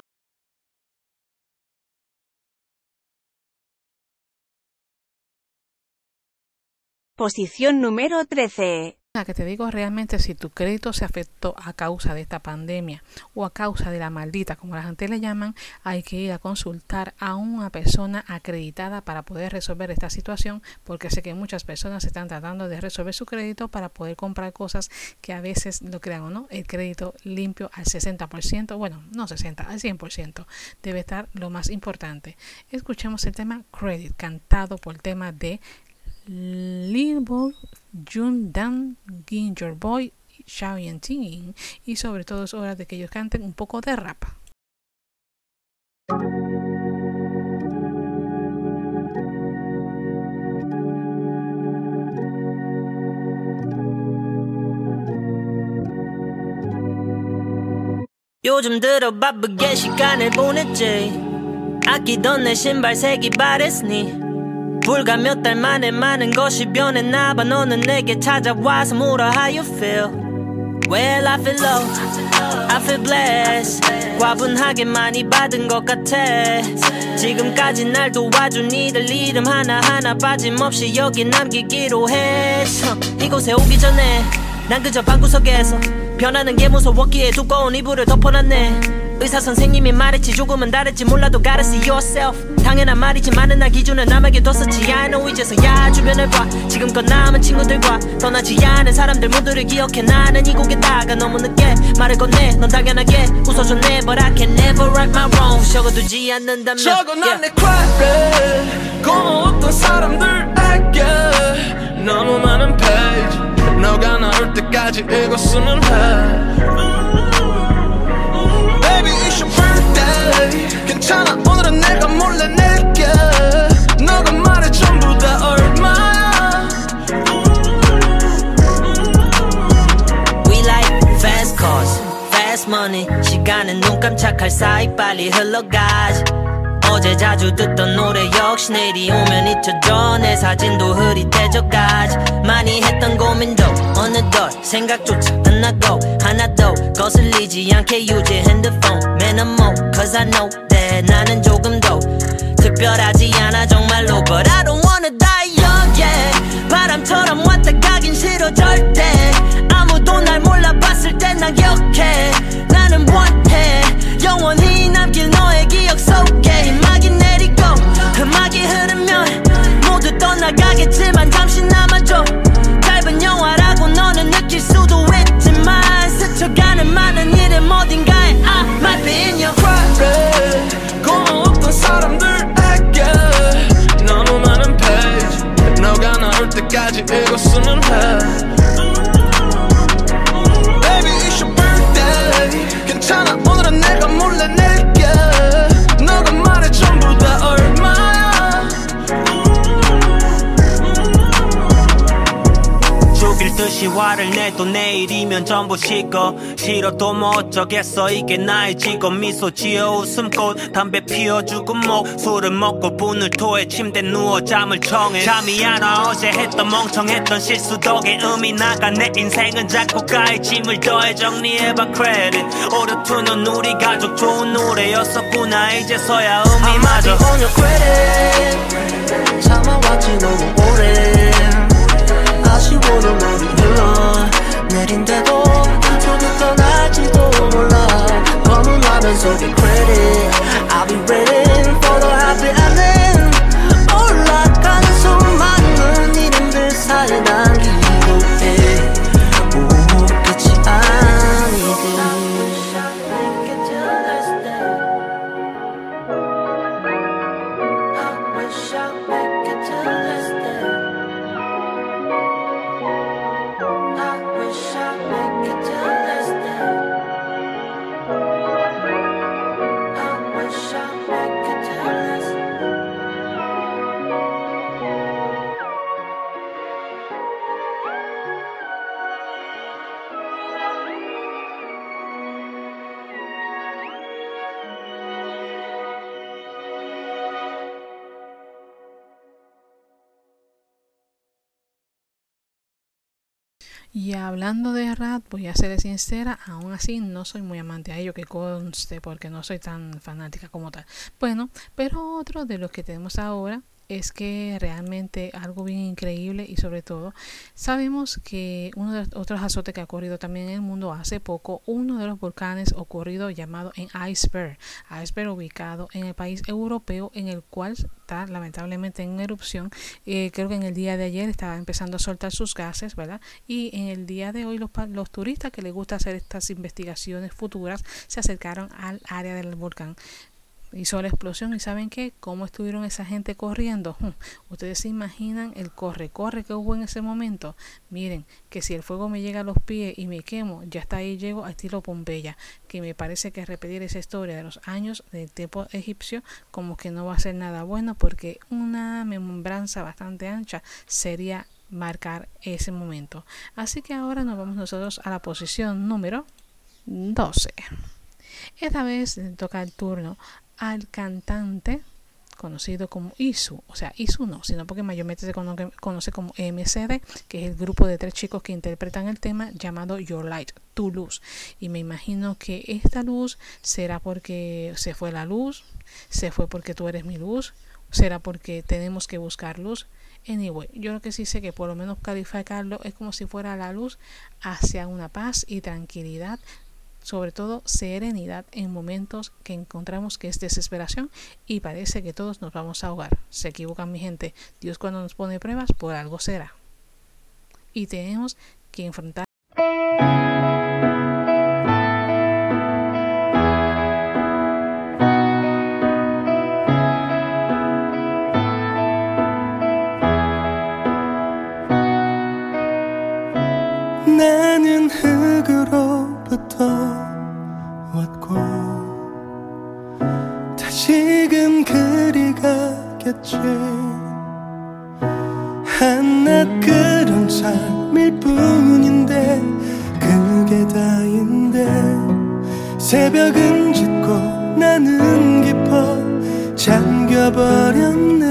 [SPEAKER 4] Posición número 13.
[SPEAKER 3] La que te digo realmente si tu crédito se afectó a causa de esta pandemia o a causa de la maldita, como la gente le llaman, hay que ir a consultar a una persona acreditada para poder resolver esta situación, porque sé que muchas personas están tratando de resolver su crédito para poder comprar cosas que a veces, lo crean o no, el crédito limpio al 60%, bueno, no 60, al 100%, debe estar lo más importante. Escuchemos el tema Credit, cantado por el tema de Lil Jun Dan, Ginger Boy, Xiao Yanting y sobre todo es hora de que ellos canten un poco de rap.
[SPEAKER 10] 요즘 들어 바쁘게 시간을 보냈지 아끼던 내 신발 색이 바랬으니 불과 몇 달 만에 많은 것이 변했나 봐 너는 내게 찾아와서 물어 how you feel? Well I feel low. I feel blessed. 과분하게 많이 받은 것 같아. 지금까지 날 도와준 이들 이름 하나하나 빠짐없이 여기 남기기로 했어. 이곳에 오기 전에 난 그저 방구석에서 변하는 게 무서웠기에 두꺼운 이불을 덮어놨네 의사 선생님이 말했지 조금은 다를지 몰라도 gotta see yourself. 당연한 말이지만은 나 기준을 남에게 뒀었지. I know 이제서야 주변을 봐. 지금껏 남은 친구들과 떠나지 않은 사람들 모두를 기억해. 나는 이 곡에다가 너무 늦게 말을 건네 넌 당연하게 웃어줬네. But I can never right my wrong. 적어두지 않는다면
[SPEAKER 11] 적어놔 내 credit 고마웠던 사람들에게 너무 많은 페이지 너가 나올 때까지 읽었으면 해 괜찮아. 오늘은 내가 몰래
[SPEAKER 10] 낼게. 너가
[SPEAKER 13] 말해 전부 다 얼마야?
[SPEAKER 10] We like fast cars, fast money. 시간은 눈 깜짝할 사이 빨리 흘러가지. 어제 자주 듣던 노래 역시 내리 오면 잊혀져. 내 사진도 흐릿해져가지. 많이 했던 고민도 어느덧 생각조차 안 나고 하나 더 거슬리지 않게 유지 핸드폰 매너모 Cause I know that 나는 조금 더 특별하지 않아 정말로. But I don't wanna die young yeah. 바람처럼 왔다 가긴 싫어 절대. 아무도 날 몰라봤을 땐난 기억해. 나는 원해. 영원히 남길 너의 기억 속에. 음악이 내리고 음악이 흐르면 모두 떠나가겠지만 잠시 남아줘 스쳐가는 많은 이름 어딘가에 I might be in your
[SPEAKER 11] 그래 고마웠던 사람들에게 너무 많은 페이지 너가 나올 때까지 읽었으면 해
[SPEAKER 10] 듯이 화를 내도 내일이면 전부 식어. 싫어도 뭐 어쩌겠어. 이게 나의 직업. 미소 지어 웃음꽃. 담배 피워주고 목 술을 먹고 분을 토해. 침대 누워 잠을 청해. 잠이 안 와. 어제 했던 멍청했던 실수 덕에 음이 나가. 내 인생은 작곡가의 짐을 더해. 정리해봐 크레딧 오르투는 우리 가족 좋은 노래였었구나. 이제서야 음이 맞아. on your credit. 참아왔지 너무 오래 아쉬워도 머리 흘러 내린데도 저도 떠날지도 몰라 검은 라면 속에 credit I'll be waiting for the happy ending
[SPEAKER 3] Y hablando de rap, voy a ser sincera, aún así no soy muy amante a ello, que conste, porque no soy tan fanática como tal. Bueno, pero otro de los que tenemos ahora es que realmente algo bien increíble y sobre todo sabemos que uno de los otros azotes que ha ocurrido también en el mundo hace poco, uno de los volcanes ocurrido llamado en Iceberg, Iceberg ubicado en el país europeo en el cual está lamentablemente en erupción. Eh, creo que en el día de ayer estaba empezando a soltar sus gases, ¿verdad? Y en el día de hoy los, los turistas que les gusta hacer estas investigaciones futuras se acercaron al área del volcán hizo la explosión y saben qué, cómo estuvieron esa gente corriendo. Ustedes se imaginan el corre, corre que hubo en ese momento. Miren, que si el fuego me llega a los pies y me quemo, ya está ahí llego a estilo Pompeya, que me parece que repetir esa historia de los años del tiempo egipcio como que no va a ser nada bueno porque una membranza bastante ancha sería marcar ese momento. Así que ahora nos vamos nosotros a la posición número 12. Esta vez toca el turno al cantante conocido como ISU, o sea, ISU no, sino porque mayormente se cono- conoce como MCD, que es el grupo de tres chicos que interpretan el tema llamado Your Light, Tu Luz. Y me imagino que esta luz será porque se fue la luz, se fue porque tú eres mi luz, será porque tenemos que buscar luz. Anyway, yo lo que sí sé que por lo menos calificarlo es como si fuera la luz hacia una paz y tranquilidad sobre todo serenidad en momentos que encontramos que es desesperación y parece que todos nos vamos a ahogar. Se equivocan mi gente. Dios cuando nos pone pruebas por algo será. Y tenemos que enfrentar
[SPEAKER 14] 흩어 왔고 다시금 그리 가겠지. 한낱 그런 삶일 뿐인데 그게 다인데 새벽은 짙고
[SPEAKER 15] 나는 깊어 잠겨버렸네.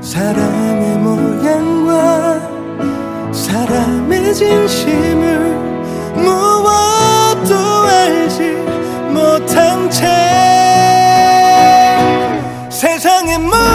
[SPEAKER 15] 사람의 모양과 사람의 진심을 무엇도 알지 못한 채 세상의 모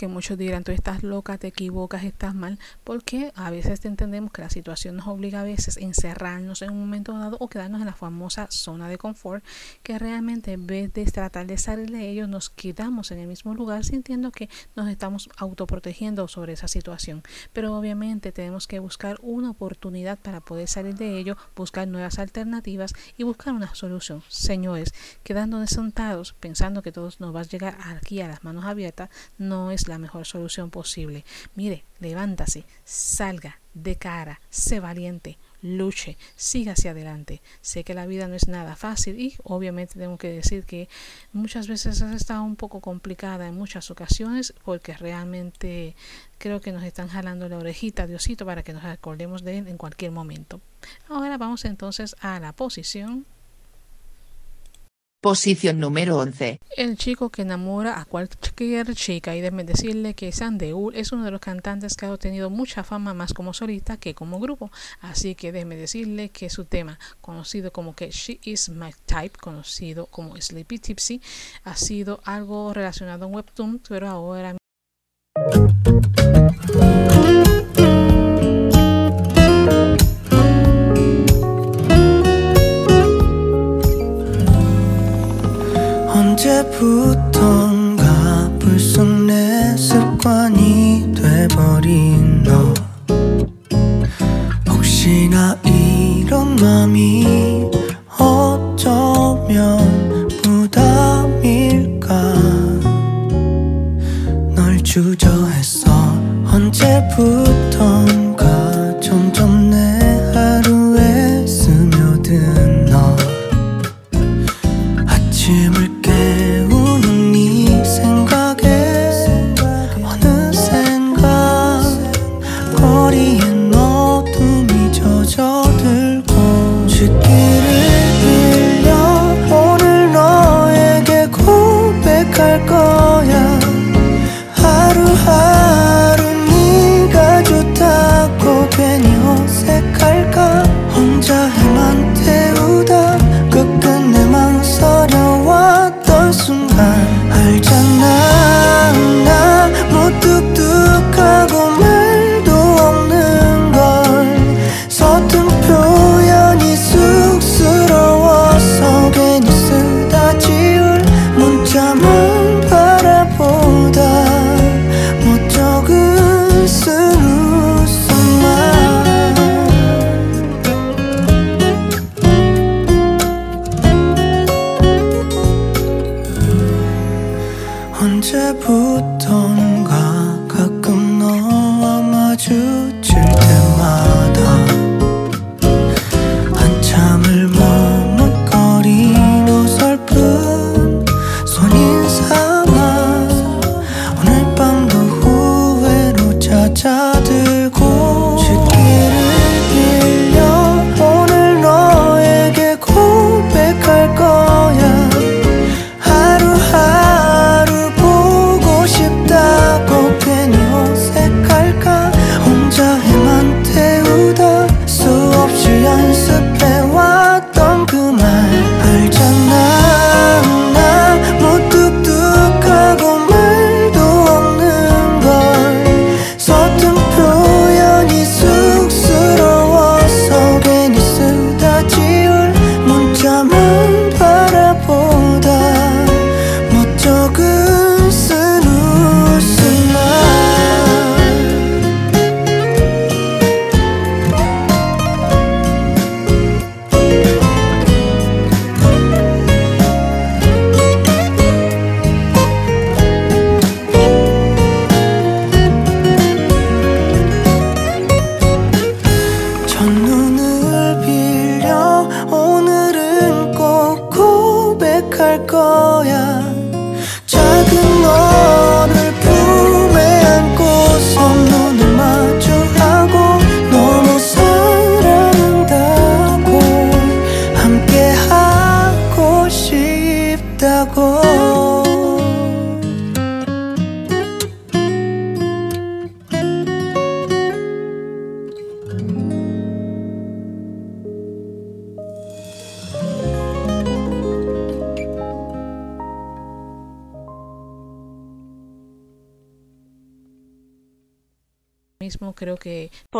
[SPEAKER 3] que muchos dirán, tú estás loca, te equivocas, estás mal, porque a veces entendemos que la situación nos obliga a veces a encerrarnos en un momento dado o quedarnos en la famosa zona de confort, que realmente en vez de tratar de salir de ello, nos quedamos en el mismo lugar sintiendo que nos estamos autoprotegiendo sobre esa situación. Pero obviamente tenemos que buscar una oportunidad para poder salir de ello, buscar nuevas alternativas y buscar una solución. Señores, quedándonos sentados pensando que todos nos va a llegar aquí a las manos abiertas, no es la mejor solución posible. Mire, levántase, salga de cara, sé valiente, luche, siga hacia adelante. Sé que la vida no es nada fácil y obviamente tengo que decir que muchas veces ha estado un poco complicada en muchas ocasiones porque realmente creo que nos están jalando la orejita, Diosito, para que nos acordemos de él en cualquier momento. Ahora vamos entonces a la posición
[SPEAKER 16] Posición número 11.
[SPEAKER 3] El chico que enamora a cualquier chica y déjeme decirle que Sandeul es uno de los cantantes que ha obtenido mucha fama más como solista que como grupo. Así que déjeme decirle que su tema, conocido como que She Is My Type, conocido como Sleepy Tipsy, ha sido algo relacionado a un webtoon, pero ahora
[SPEAKER 15] 언제부턴가 불쑥 내 습관이 돼버린 너. 혹시나 이런 맘이 어쩌면 부담일까? 널 주저했어 언제부턴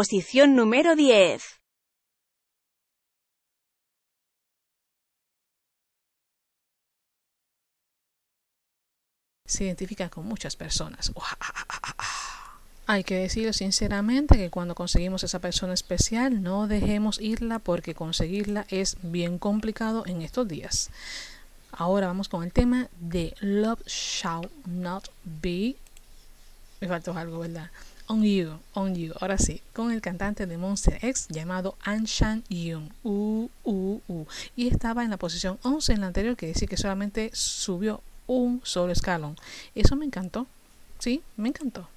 [SPEAKER 4] Posición número 10.
[SPEAKER 3] se identifica con muchas personas. Hay que decir sinceramente que cuando conseguimos esa persona especial no dejemos irla porque conseguirla es bien complicado en estos días. Ahora vamos con el tema de Love Shall Not Be. Me faltó algo, ¿verdad? On You, On You. Ahora sí, con el cantante de Monster X llamado Anshan Yoon. Uh, uh, uh. Y estaba en la posición 11 en la anterior, que decir que solamente subió un solo escalón. Eso me encantó. Sí, me encantó.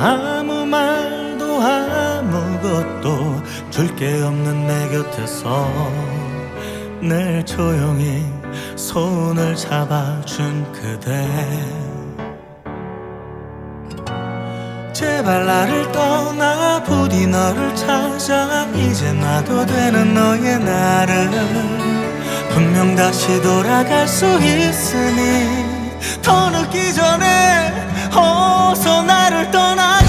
[SPEAKER 9] 아무 말도 아무것도 줄 게 없는 내 곁에서 늘 조용히 손을 잡아준 그대. 제발 나를 떠나 부디 너를 찾아. 이제 놔도 되는 너의 나를 분명 다시 돌아갈 수 있으니 더 늦기 전에 어서 나를 떠나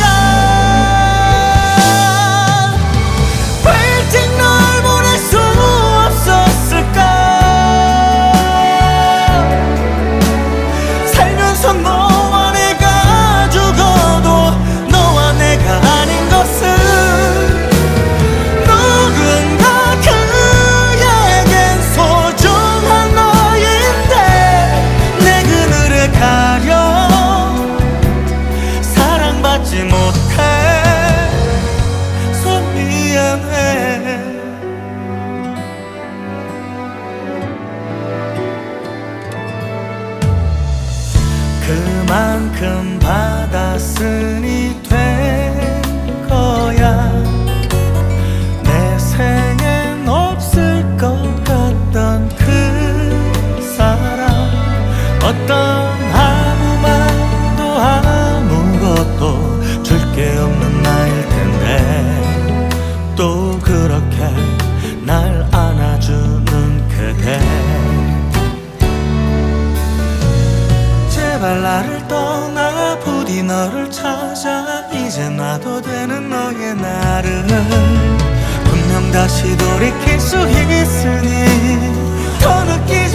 [SPEAKER 15] 다시 돌이킬 수 있으니 더 늦기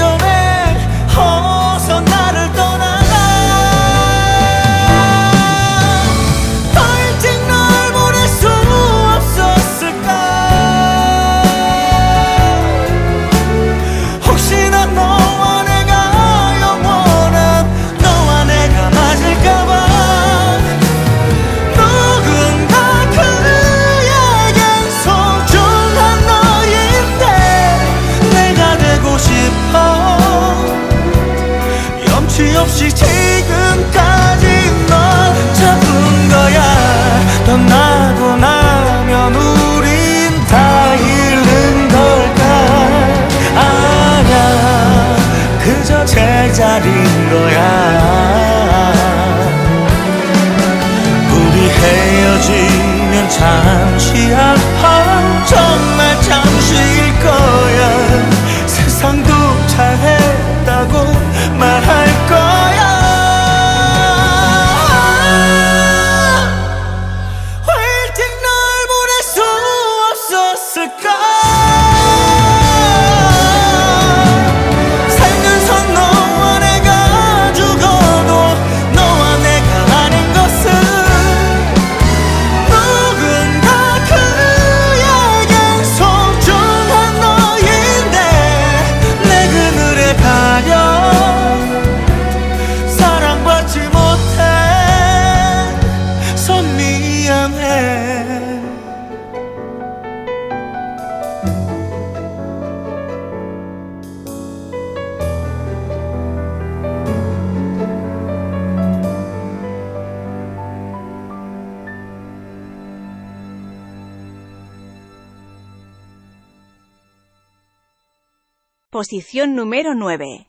[SPEAKER 15] 제자리인 거야. 우리 헤어지면 잠
[SPEAKER 4] Posición número 9.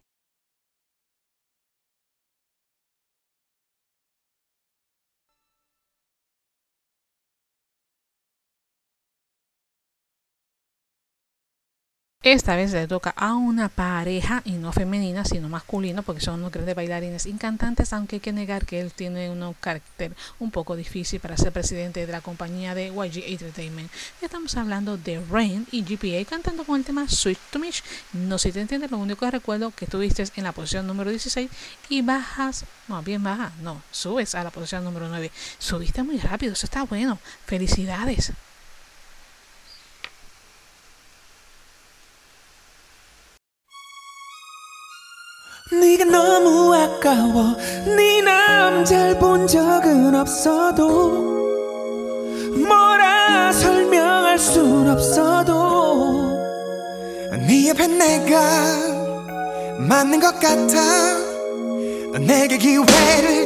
[SPEAKER 3] Esta vez le toca a una pareja, y no femenina, sino masculino, porque son unos grandes bailarines y cantantes, aunque hay que negar que él tiene un carácter un poco difícil para ser presidente de la compañía de YG Entertainment. Estamos hablando de Rain y GPA cantando con el tema Sweet to Me. No sé si te entiendes, lo único que recuerdo que estuviste en la posición número 16 y bajas, no, bien baja, no, subes a la posición número 9. Subiste muy rápido, eso está bueno. Felicidades.
[SPEAKER 15] 네가 너무 아까워. 네 남잘 본 적은 없어도 뭐라 설명할 순 없어도 네 옆에 내가 맞는 것 같아. 내게 기회를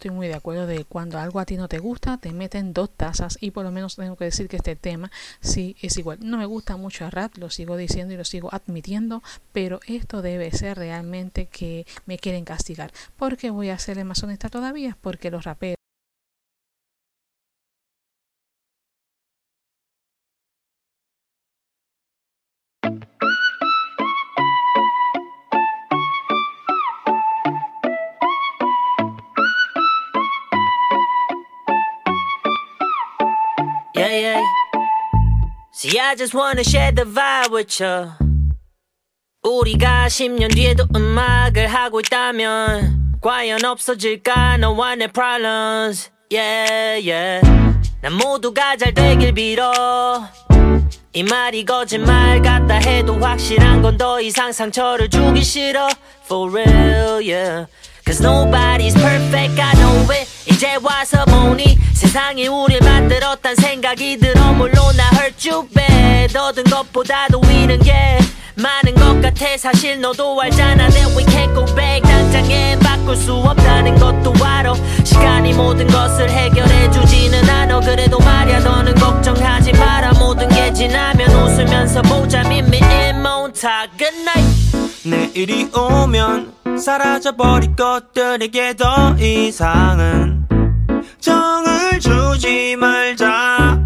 [SPEAKER 3] estoy muy de acuerdo de cuando algo a ti no te gusta, te meten dos tazas y por lo menos tengo que decir que este tema sí es igual. No me gusta mucho el rap, lo sigo diciendo y lo sigo admitiendo, pero esto debe ser realmente que me quieren castigar. porque voy a serle más honesta todavía? Porque los raperos
[SPEAKER 10] See, I just wanna share the vibe with you. 우리가 10년 뒤에도 음악을 하고 있다면 과연 없어질까 너와 내 problems yeah yeah 난 모두가 잘 되길 빌어 이 말이 거짓말 같다 해도 확실한 건 더 이상 상처를 주기 싫어 For real yeah Cause nobody's perfect I know it 이제 와서 보니? 세상이 우릴 만들었단 생각이 들어. 물론 나 bad. 얻은 것보다도 위는 게 많은 것 같아. 사실 너도 알잖아. That we can't go back. 당장엔 바꿀 수 없다는 것도 알아. 시간이 모든 것을 해결해 주지는 않아. 그래도 말야 너는 걱정하지 마라. 모든 게 지나면 웃으면서 보자. In Montauk good night.
[SPEAKER 17] 내일이 오면 사라져버릴 것들에게 더 이상은 정을 주지 말자.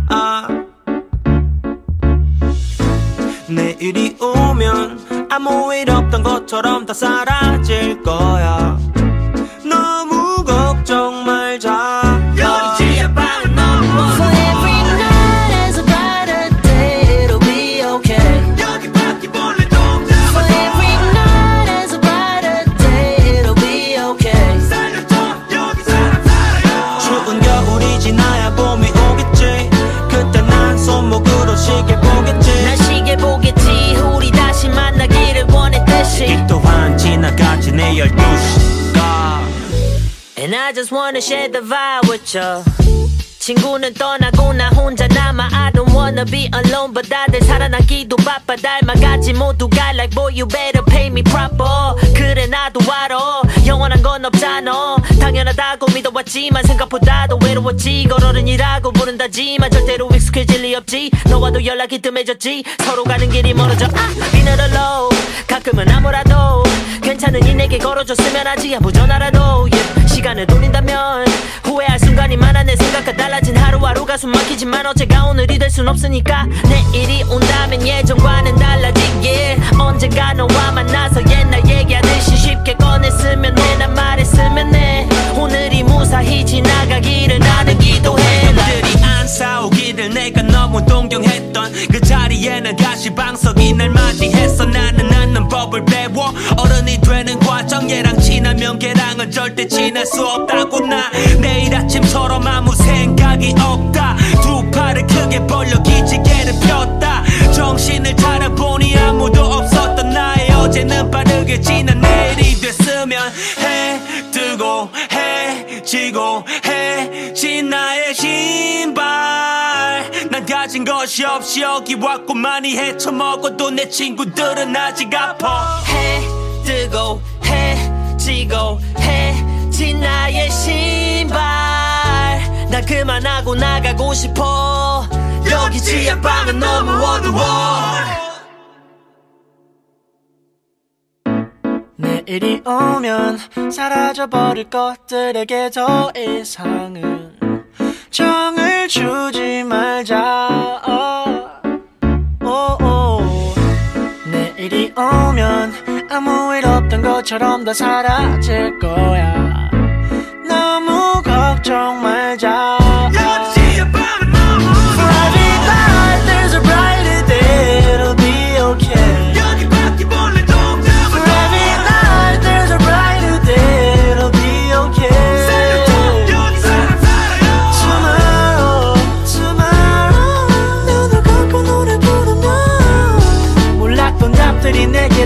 [SPEAKER 17] 내일이 오면 아무 일 없던 것처럼 다 사라질 거야
[SPEAKER 10] just wanna share the vibe with you 친구는 떠나고 나 혼자 남아. I don't wanna be alone but 다들 살아남기도 바빠. 닮아가지 모두가 like boy you better pay me proper. 그래 나도 알아. 영원한 건 없잖아. 당연하다고 믿어왔지만 생각보다도 외로웠지. 걸어른이라고 부른다지만 절대로 익숙해질 리 없지. 너와도 연락이 뜸해졌지. 서로 가는 길이 멀어져. 아 not alone. 가끔은 아무라도 괜찮으니 내게 걸어줬으면 하지 아무 전화라도. Yeah. 시간을 돌린다면 후회할 순간이 많아 내 생각과 달라 진 하루하루가 숨막히지만 어제가 오늘이 될 순 없으니까 내일이 온다면 예전과는 달라지길. 언젠가 너와 만나서 옛날 얘기하듯이 쉽게 꺼냈으면 해난 말했으면 해. 오늘이 무사히 지나가기를 나는 기도해.
[SPEAKER 17] 남들이 안 싸우기를 내가 너무 동경했던 그 자리에 는 가시방석이 날 맞이했어. 나는 않는 법을 배워. 어른이 되는 과정 얘랑 지나면 걔랑은 절대 지낼 수 없다고 나. 내일 아침처럼 아무 생각 적이 없다. 두 팔을 크게 벌려 기지개를 폈다. 정신을 차려보니 아무도 없었던 나의 어제는 빠르게 지난 내일이 됐으면 해 뜨고 해 지고 해 진 나의 신발. 난 가진
[SPEAKER 10] 것이 없이 여기 왔고 많이 헤쳐먹어도 내 친구들은 아직 아파.
[SPEAKER 18] 해 뜨고 해 지고 해 진 나의 신발. 나 그만하고 나가고 싶어. 여기 지하방은 너무 어두워. 내일이 오면 사라져버릴 것들에게 더 이상은 정을 주지 말자. 내일이 오면 아무 일 없던 것처럼 다 사라질 거야. 걱정 말자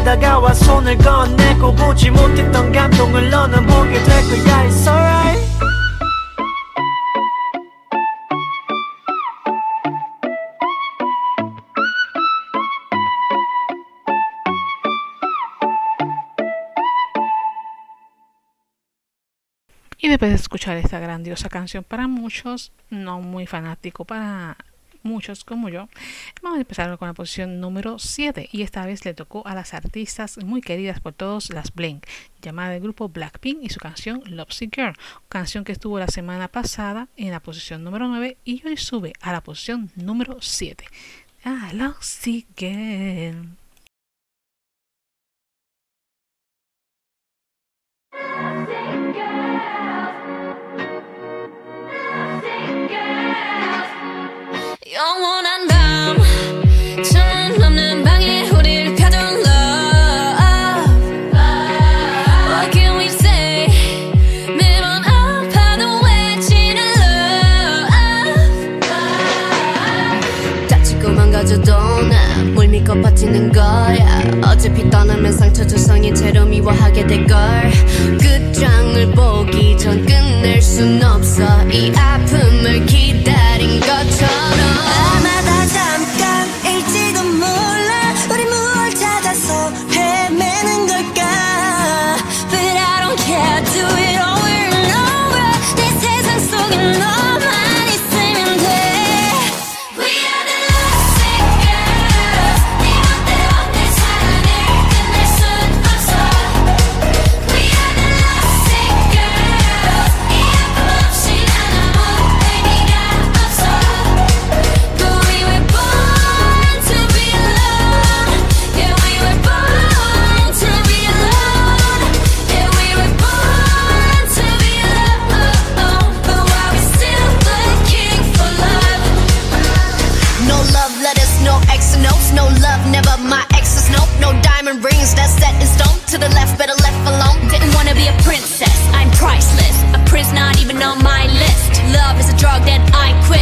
[SPEAKER 18] 다가와 손을 건네고 보지 못했던 감동을 너는 보게 될 거야. It's alright.
[SPEAKER 3] Después de escuchar esta grandiosa canción para muchos, no muy fanático para muchos como yo, vamos a empezar con la posición número 7 y esta vez le tocó a las artistas muy queridas por todos, las Blink, llamada del grupo Blackpink y su canción Lovesy Girl, canción que estuvo la semana pasada en la posición número 9 y hoy sube a la posición número 7. Ah, Lovesy Girl.
[SPEAKER 7] 실컷 버티는 거야. 어차피 떠나면 상처 조성이 채로 미워하게 될걸. 끝장을 보기 전 끝낼 순 없어. 이 아픔을 기다려.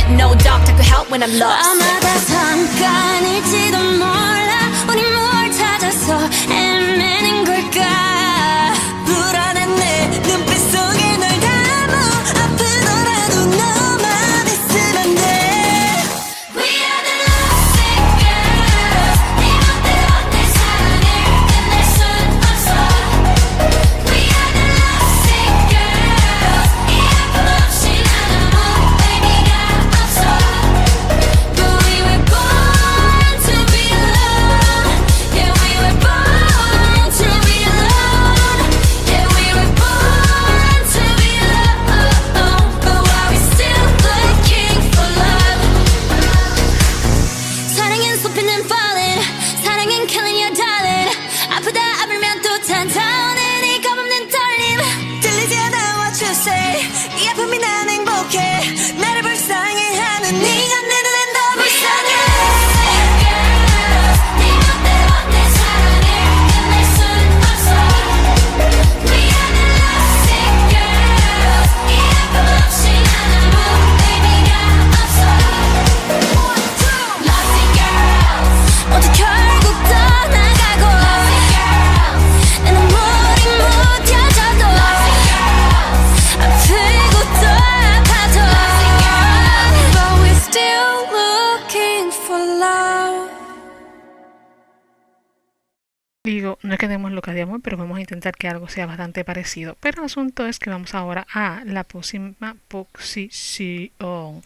[SPEAKER 19] No
[SPEAKER 7] doctor could help when I'm lost. 아마 다
[SPEAKER 3] lo que de pero vamos a intentar que algo sea bastante parecido. Pero el asunto es que vamos ahora a la próxima posición.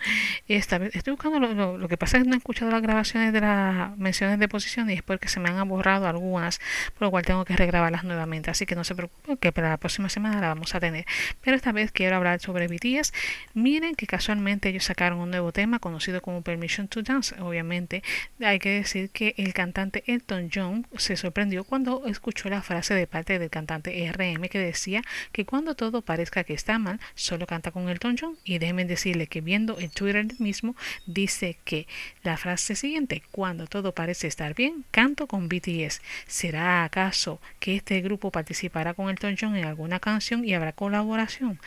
[SPEAKER 3] Esta vez estoy buscando lo, lo- lo que pasa es que no he escuchado las grabaciones de las menciones de posición y es porque se me han borrado algunas, por lo cual tengo que regrabarlas nuevamente. Así que no se preocupen que para la próxima semana la vamos a tener. Pero esta vez quiero hablar sobre BTS. Miren que casualmente ellos sacaron un nuevo tema conocido como Permission to Dance. Obviamente, hay que decir que el cantante Elton John se sorprendió cuando escuchó la frase de parte del cantante RM que decía que cuando todo parezca que está mal, solo canta con Elton John. Y déjenme decirle que viendo el Twitter mismo, dice que la frase siguiente, cuando todo parece estar bien, canto con BTS. ¿Será acaso que este grupo participará con Elton John en alguna canción y habrá colaboración?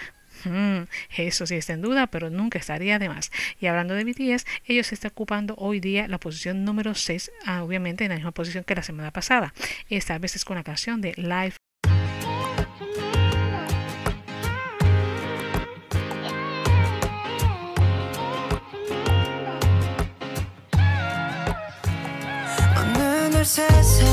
[SPEAKER 3] Hmm, eso sí está en duda, pero nunca estaría de más. Y hablando de BTS, ellos están ocupando hoy día la posición número 6, ah, obviamente en la misma posición que la semana pasada. Esta vez es con la canción de Live.
[SPEAKER 6] 어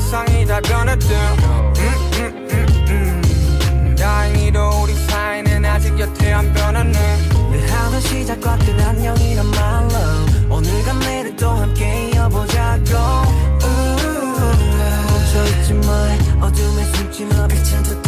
[SPEAKER 20] 세상이 다 음. 다행히도 우리 사이는 아직 여태 안 변했네.
[SPEAKER 6] 늘 하던 시작과 끝 안녕이란 말로 오늘과 내일도 함께 이어보자고. 멈춰있지 마 어둠에 숨지 마 빛은 더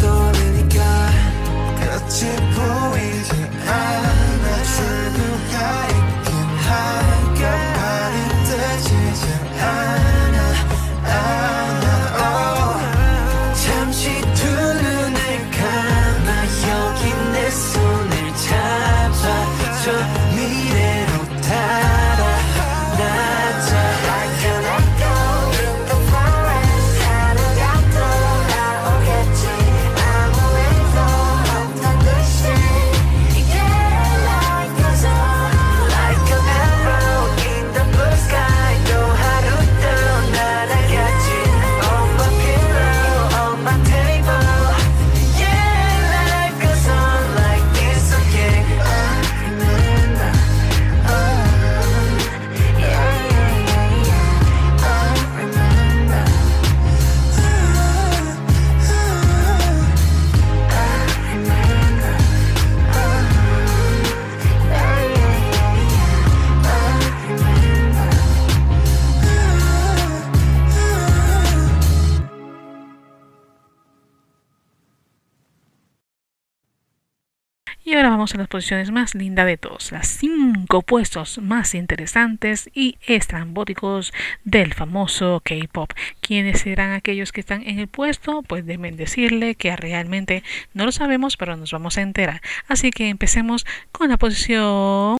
[SPEAKER 3] A las posiciones más lindas de todos, las cinco puestos más interesantes y estrambóticos del famoso K-pop. ¿Quiénes serán aquellos que están en el puesto? Pues deben decirle que realmente no lo sabemos, pero nos vamos a enterar. Así que empecemos con la posición.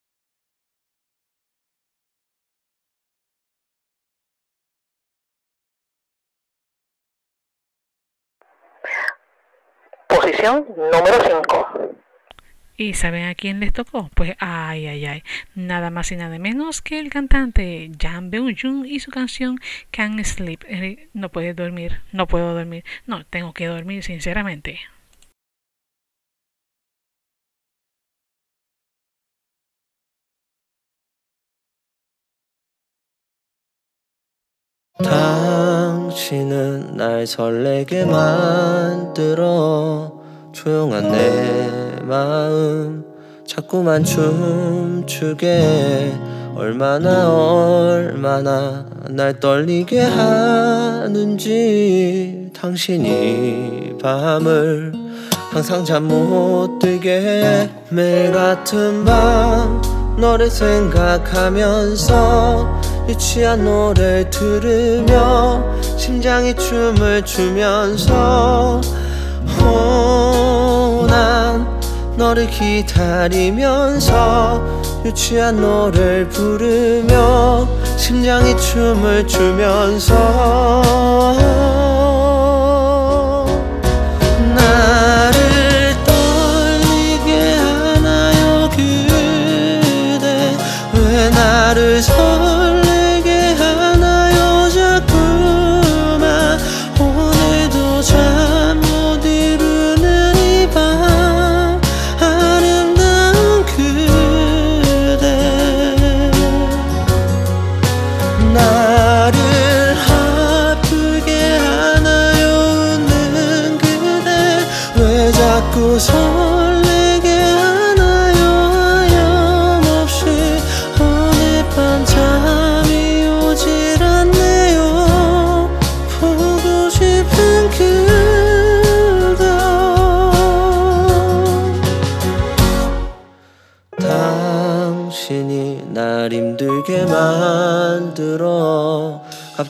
[SPEAKER 21] Posición número 5.
[SPEAKER 3] ¿Y saben a quién les tocó? Pues ay, ay, ay, nada más y nada menos que el cantante Jan Beung-jung y su canción Can't Sleep. Eh, No puedes dormir, no puedo dormir, no, tengo que dormir sinceramente.
[SPEAKER 21] 당신은 날 설레게 만들어 조용한 내 마음 자꾸만 춤추게 얼마나 얼마나 날 떨리게 하는지 당신이 밤을 항상 잠 못 들게 해 매일 같은 밤 너를 생각하면서 유치한 노래를 들으며 심장이 춤을 추면서 어, 난 너를 기다리면서 유치한 노래를 부르며 심장이 춤을 추면서 나를 떨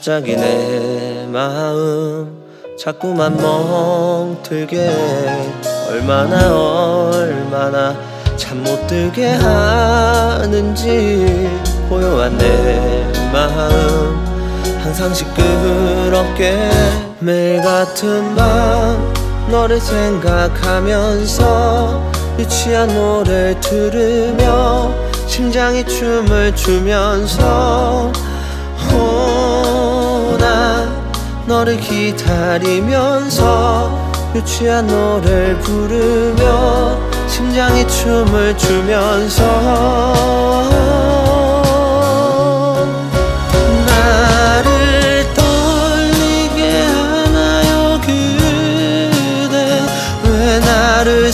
[SPEAKER 21] 갑자기 내 마음 자꾸만 멍들게. 얼마나 얼마나 잠 못 들게 하는지 고요한 내 마음 항상 시끄럽게. 매일 같은 밤 너를 생각하면서 유치한 노래를 들으며 심장이 춤을 추면서 너를 기다리면서 유치한 노래를 부르며 심장이 춤을 추면서 나를 떨리게 하나요 그대? 왜 나를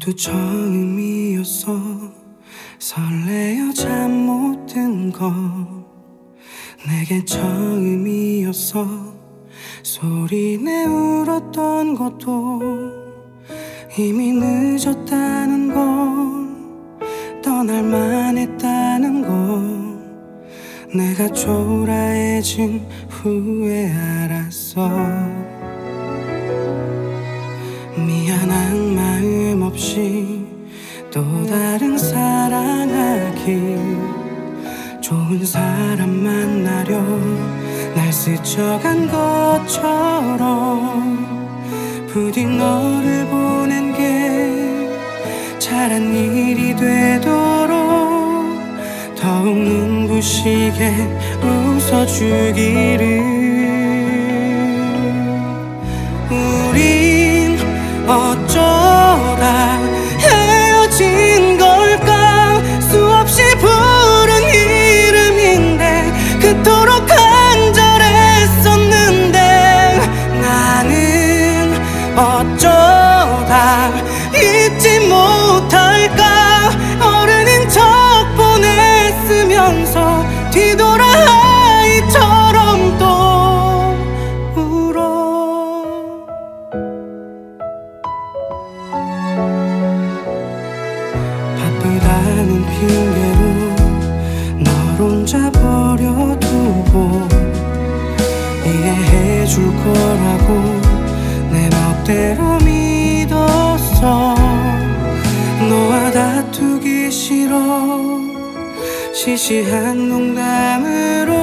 [SPEAKER 14] 모두 처음이었어 설레어 잠 못든거 내게 처음이었어 소리 내 울었던 것도 이미 늦었다는 걸 떠날 만 했다는 걸 내가 초라해진 후에 알았어. 미안한 마음 없이 또 다른 사랑하기 좋은 사람 만나려 날 스쳐간 것처럼 부디 너를 보낸 게 잘한 일이 되도록 더욱 눈부시게 웃어주기를 어쩌다 시시한 농담으로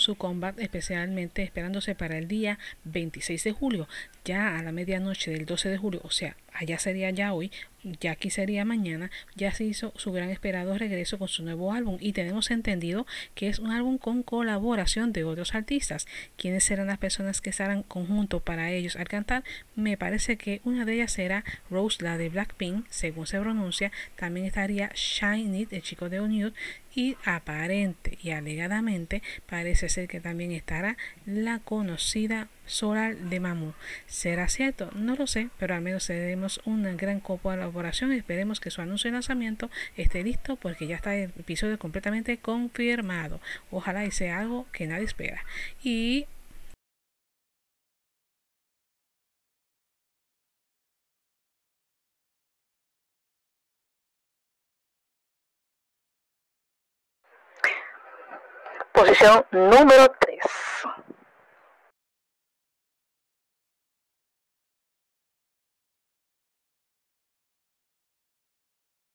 [SPEAKER 3] su combat, especialmente esperándose para el día 26 de julio, ya a la medianoche del 12 de julio, o sea, allá sería ya hoy, ya aquí sería mañana, ya se hizo su gran esperado regreso con su nuevo álbum y tenemos entendido que es un álbum con colaboración de otros artistas. ¿Quiénes serán las personas que estarán conjunto para ellos al cantar? Me parece que una de ellas será Rose, la de Blackpink, según se pronuncia. También estaría Shine It, el chico de Unute, y aparente y alegadamente parece ser que también estará la conocida Soral de Mamu. ¿Será cierto? No lo sé, pero al menos tenemos una gran colaboración. Esperemos que su anuncio de lanzamiento esté listo porque ya está el episodio completamente confirmado. Ojalá y sea algo que nadie espera. Y
[SPEAKER 22] posición número 3.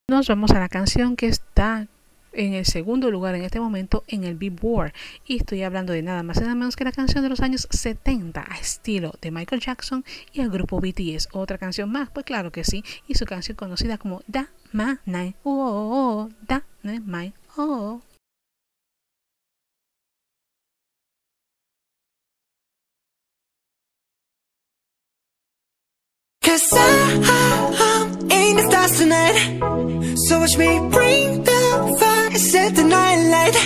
[SPEAKER 3] Nos vamos a la canción que está en el segundo lugar en este momento en el Billboard. Y estoy hablando de nada más y nada menos que la canción de los años 70 a estilo de Michael Jackson y el grupo BTS. Otra canción más, pues claro que sí. Y su canción conocida como Da My Night. Oh, oh, oh, da, my, oh.
[SPEAKER 6] Cause I'm in the stars tonight. So watch me bring the fire Set the night light.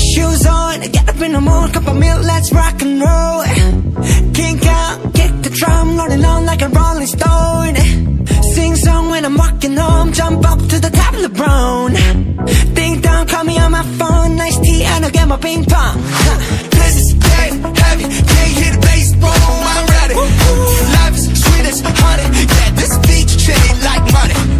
[SPEAKER 6] Shoes on, get up in the morning Cup of milk, let's rock and roll. Kink out, kick the drum Rolling on like a rolling stone. Sing song when I'm walking home Jump up to the top of the brown Ding dong, call me on my phone Nice tea and I'll get my ping pong. This is dead heavy Can't hear the bass boom Life is sweet as honey. Yeah, this beach chain like money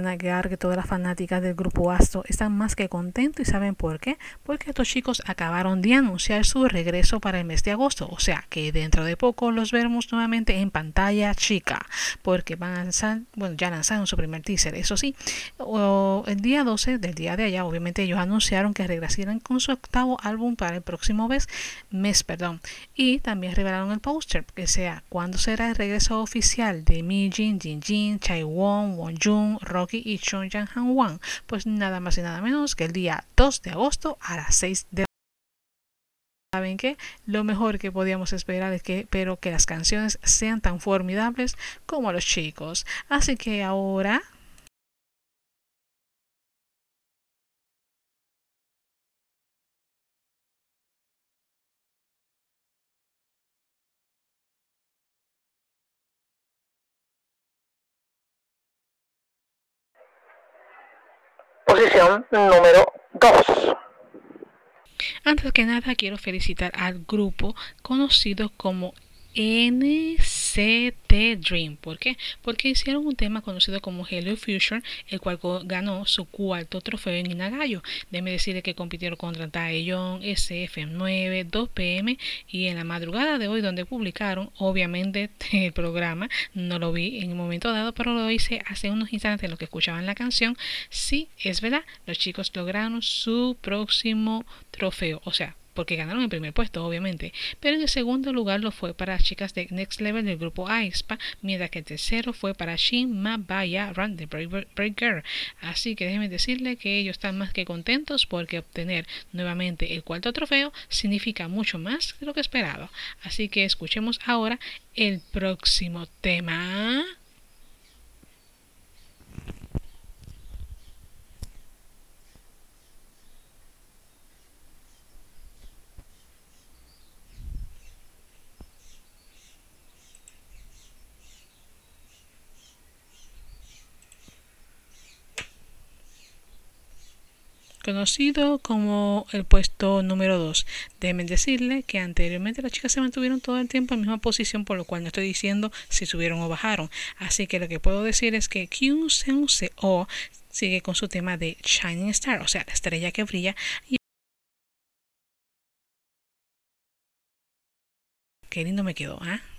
[SPEAKER 3] Que todas las fanáticas del grupo Astro están más que contentos y saben por qué. Porque estos chicos acabaron de anunciar su regreso para el mes de agosto. O sea que dentro de poco los veremos nuevamente en pantalla chica. Porque van a lanzar, bueno, ya lanzaron su primer teaser, eso sí. O el día 12 del día de allá, obviamente ellos anunciaron que regresarán con su octavo álbum para el próximo mes, perdón. Y también revelaron el póster, que sea cuándo será el regreso oficial de Mi Jin, Jin Jin, Chai Won, Won Jun, Y Chong Yang Han Wang. Pues nada más y nada menos que el día 2 de agosto a las 6 de ¿Saben qué? Lo mejor que podíamos esperar es que, pero que las canciones sean tan formidables como los chicos. Así que ahora
[SPEAKER 22] Posición número 2.
[SPEAKER 3] Antes que nada quiero felicitar al grupo conocido como NCT Dream. ¿Por qué? Porque hicieron un tema conocido como Hello Future, el cual ganó su cuarto trofeo en Inagayo. Déjeme decirle que compitieron contra Taeyong, SF9, 2PM y en la madrugada de hoy donde publicaron, obviamente el programa, no lo vi en un momento dado, pero lo hice hace unos instantes en lo que escuchaban la canción. Sí, es verdad, los chicos lograron su próximo trofeo, o sea, porque ganaron el primer puesto, obviamente. Pero en el segundo lugar lo fue para las chicas de Next Level del grupo aespa, mientras que el tercero fue para Shin Mabaya Run Brave Girl. Así que déjenme decirle que ellos están más que contentos porque obtener nuevamente el cuarto trofeo significa mucho más de lo que esperado. Así que escuchemos ahora el próximo tema. Conocido como el puesto número 2. Déjenme decirle que anteriormente las chicas se mantuvieron todo el tiempo en la misma posición, por lo cual no estoy diciendo si subieron o bajaron. Así que lo que puedo decir es que Kyun Seung O sigue con su tema de Shining Star, o sea, la estrella que brilla. Qué lindo me quedó, ¿ah?
[SPEAKER 7] 밤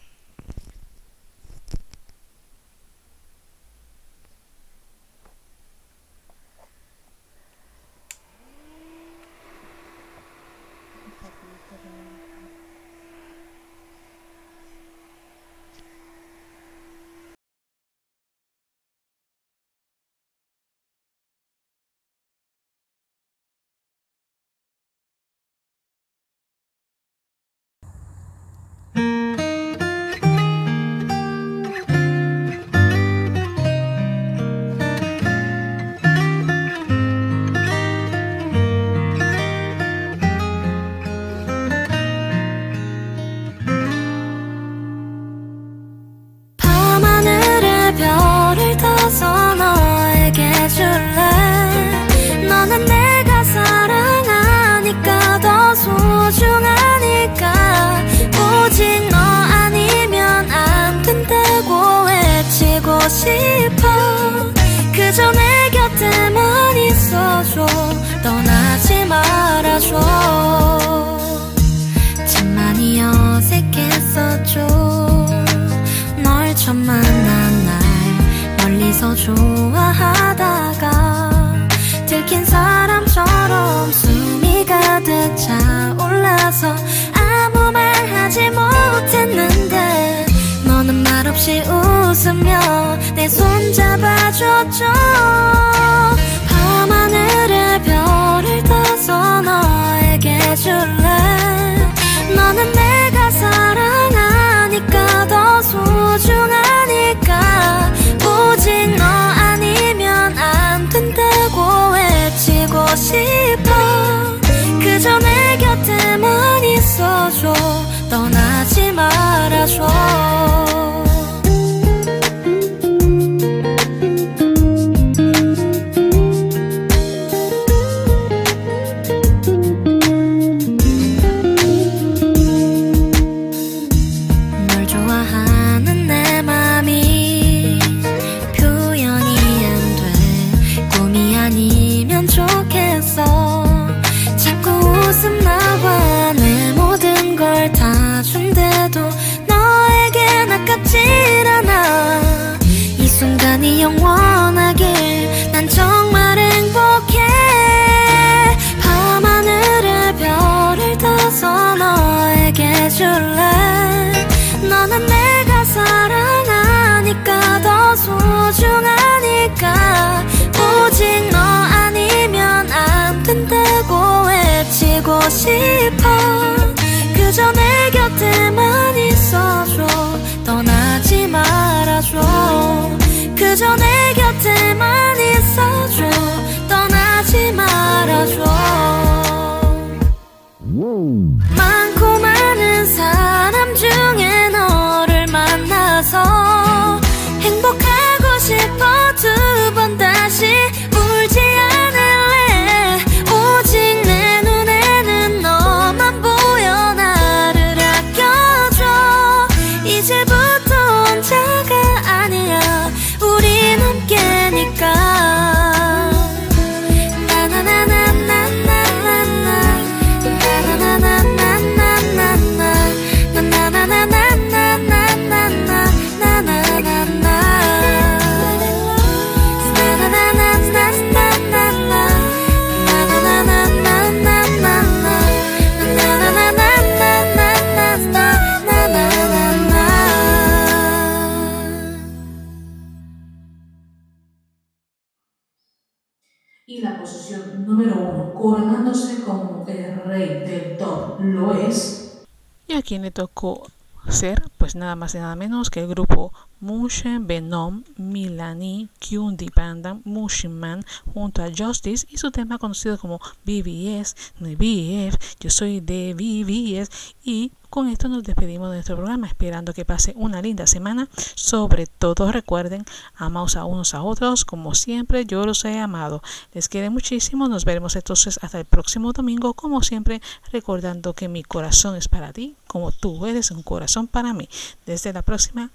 [SPEAKER 3] Y a quien le tocó ser, pues nada más y nada menos que el grupo Mushin Venom, Milani, Kyundi Panda, Mushin Man junto a Justice y su tema conocido como BBS, no BF, yo soy de BBS y con esto nos despedimos de nuestro programa, esperando que pase una linda semana. Sobre todo recuerden, amaos a unos a otros, como siempre yo los he amado. Les quiero muchísimo, nos veremos entonces hasta el próximo domingo, como siempre, recordando que mi corazón es para ti, como tú eres un corazón para mí. Desde la próxima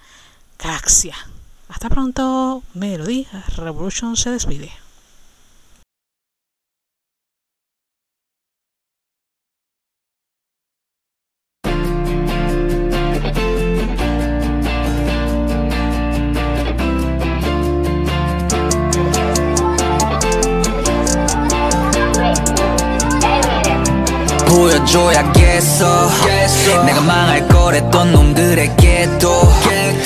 [SPEAKER 3] galaxia. Hasta pronto, Melody Revolution se despide.
[SPEAKER 23] 보여줘야겠어 내가 망할 거랬던 놈들에게도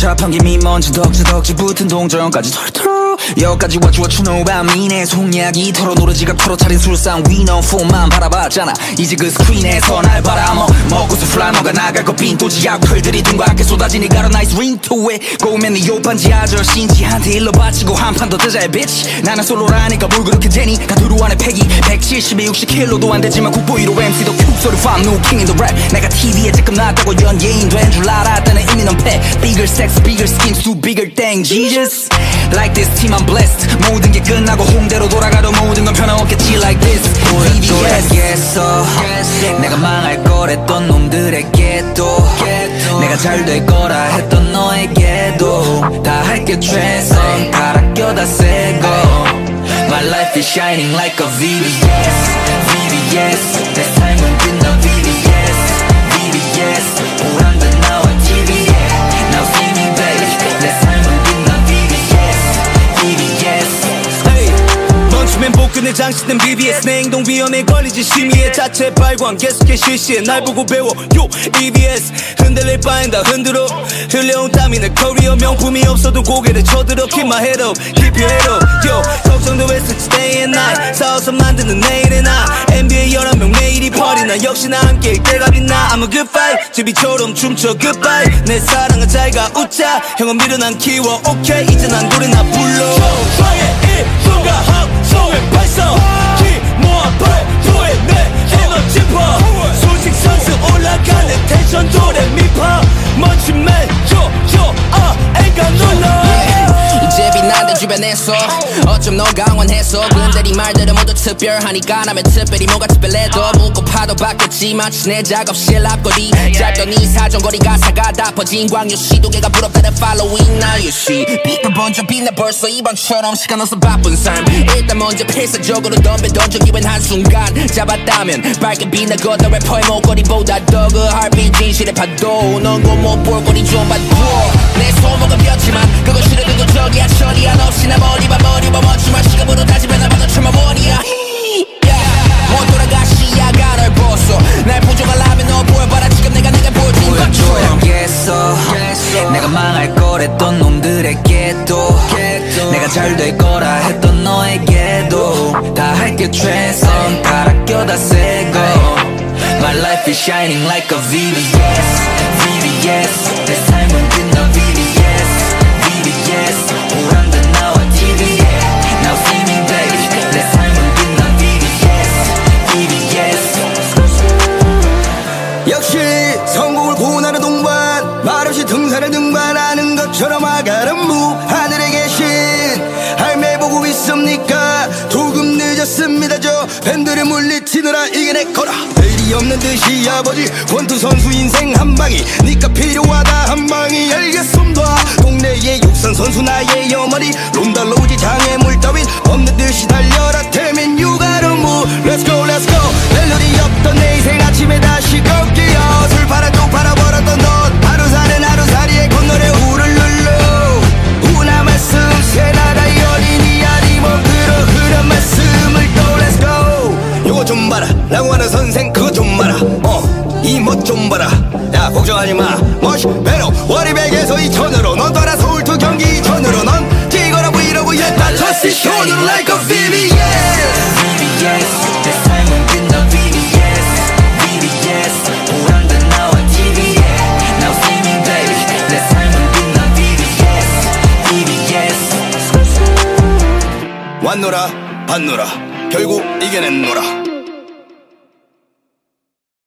[SPEAKER 23] 자판기 미먼지 덕지 덕지 붙은 동전까지 털털. 여기까지 what you what you know about me 내 속약이 털어 노래 지갑 털어 차린 술상. 위너 폰만 바라봤잖아. 이제 그 스크린에서 날 바라먹 먹고서 플라머가 나갈 거 빈도지야 풀들이 둥그랗게 쏟아지니 got a nice ring to it. 고우면 네 요반지 아저씨인지한테 일러 바치고 한 판 더 뜨자 bitch. 나는 솔로라니까 뭘 그렇게 되니? 가두루 안에 패기. 170에 60킬로도 안 되지만 국보 1호 MC도 큐 소리 fam new king in the rap. 내가 TV에 지금 나왔다고 연예인 된 줄 알았다는 이미 넌패. Bigger sex bigger schemes do bigger thing Jesus Like this team I'm blessed 모든 게 끝나고 홍대로 돌아가도 모든 건 변함없겠지 like this 보여줘야겠어 내가 망할 거랬던 놈들에게도 내가 잘 될 거라 했던 너에게도 다 할게 최선 갈아 껴다 새거 My life is shining like a VVS VVS 내 삶은 빛나 VVS
[SPEAKER 24] 멈추면 복근에 장식된 BBS 내 행동 위험에 걸리지 심의에. 자체 발광 계속해 실시해. 날 보고 배워. 요 EBS 흔들릴 바엔 다 흔들어. 흘려온 땀이 내 커리어. 명품이 없어도 고개를 쳐들어 Keep my head up, keep your head up. Yo 걱정도 왜 쓰지 day and night. 싸워서 만드는 내일의 나. NBA 11명 매일이 party 나. 역시나 함께일 때가 빛나. I'm a good fight. 제비처럼 춤춰 goodbye. 내 사랑은 잘가 웃자. 형은 미련한 키워. 오케이 이제 난 노래나 불러. 저의 일손과 함성을 발성 기 모아 발도에 내 에너지 파 소식 선수 올라가는 텐션 도레미파. 멋진 맨저저 아 애가 놀라
[SPEAKER 25] 이제 빛난데 주변에서 어쩜 너 강원해서 근데 네 말들은 모두 특별하니까 남의 특별히 뭐가 특별해도 묻고 파도 받겠지만 내 작업실 앞거리 짧던 이 사정거리 가사가 다 퍼진 광유 시도개가 부럽다는 following you see 빛을 번져 빛나 벌써 이번처럼 시간 없어 바쁜 삶. 일단 먼저 필사적으로 덤벼 던져 기분 한순간 잡았다면 밝게 빛나거든 래퍼의 목걸이보다 더그 heartbeat 진실의 파도. 넌곳못 볼거리 좀 봐도 내 손목은 폈지만 그거 싫어 그거 저기 야 처리야. 없이 나 머리 봐 머리 봐. 멋지만 시간으로 다지면 나봐도 출마 원이야. 못 돌아가 시야가 널 벗어. 날 부족하려면 너 보여봐라. 지금 내가 내가 보여준 것처럼
[SPEAKER 23] 보여줘야겠어 내가 망할 거랬던 놈들에게도 내가 잘 될 거라 했던 너에게도 다 할게 최선. 갈아 껴다 새거. My life is shining like a VVS VVS
[SPEAKER 24] 팬들을 물리치느라 이겨냈거라. 내일이 없는 듯이 아버지 권투 선수 인생 한 방이. 니가 필요하다 한 방이. 알겠습니다. 동네의 육상 선수 나의 어머니. 롬달로우지 장애물 따윈. 없는 듯이 달려라. 태민 move. Let's go let's go. 멜로디 없던 내 인생 아침에 다시 걷기요 술 팔아 좀 봐라. 야 걱정하지 마. 멋이 배로. 월요백에서 이천으로. 넌 떠나 서울 투 경기 이천으로. 넌 뛰거나 브이로그 just show you like a
[SPEAKER 23] VVS
[SPEAKER 24] 왔노라 봤노라. 결국 이겨냈노라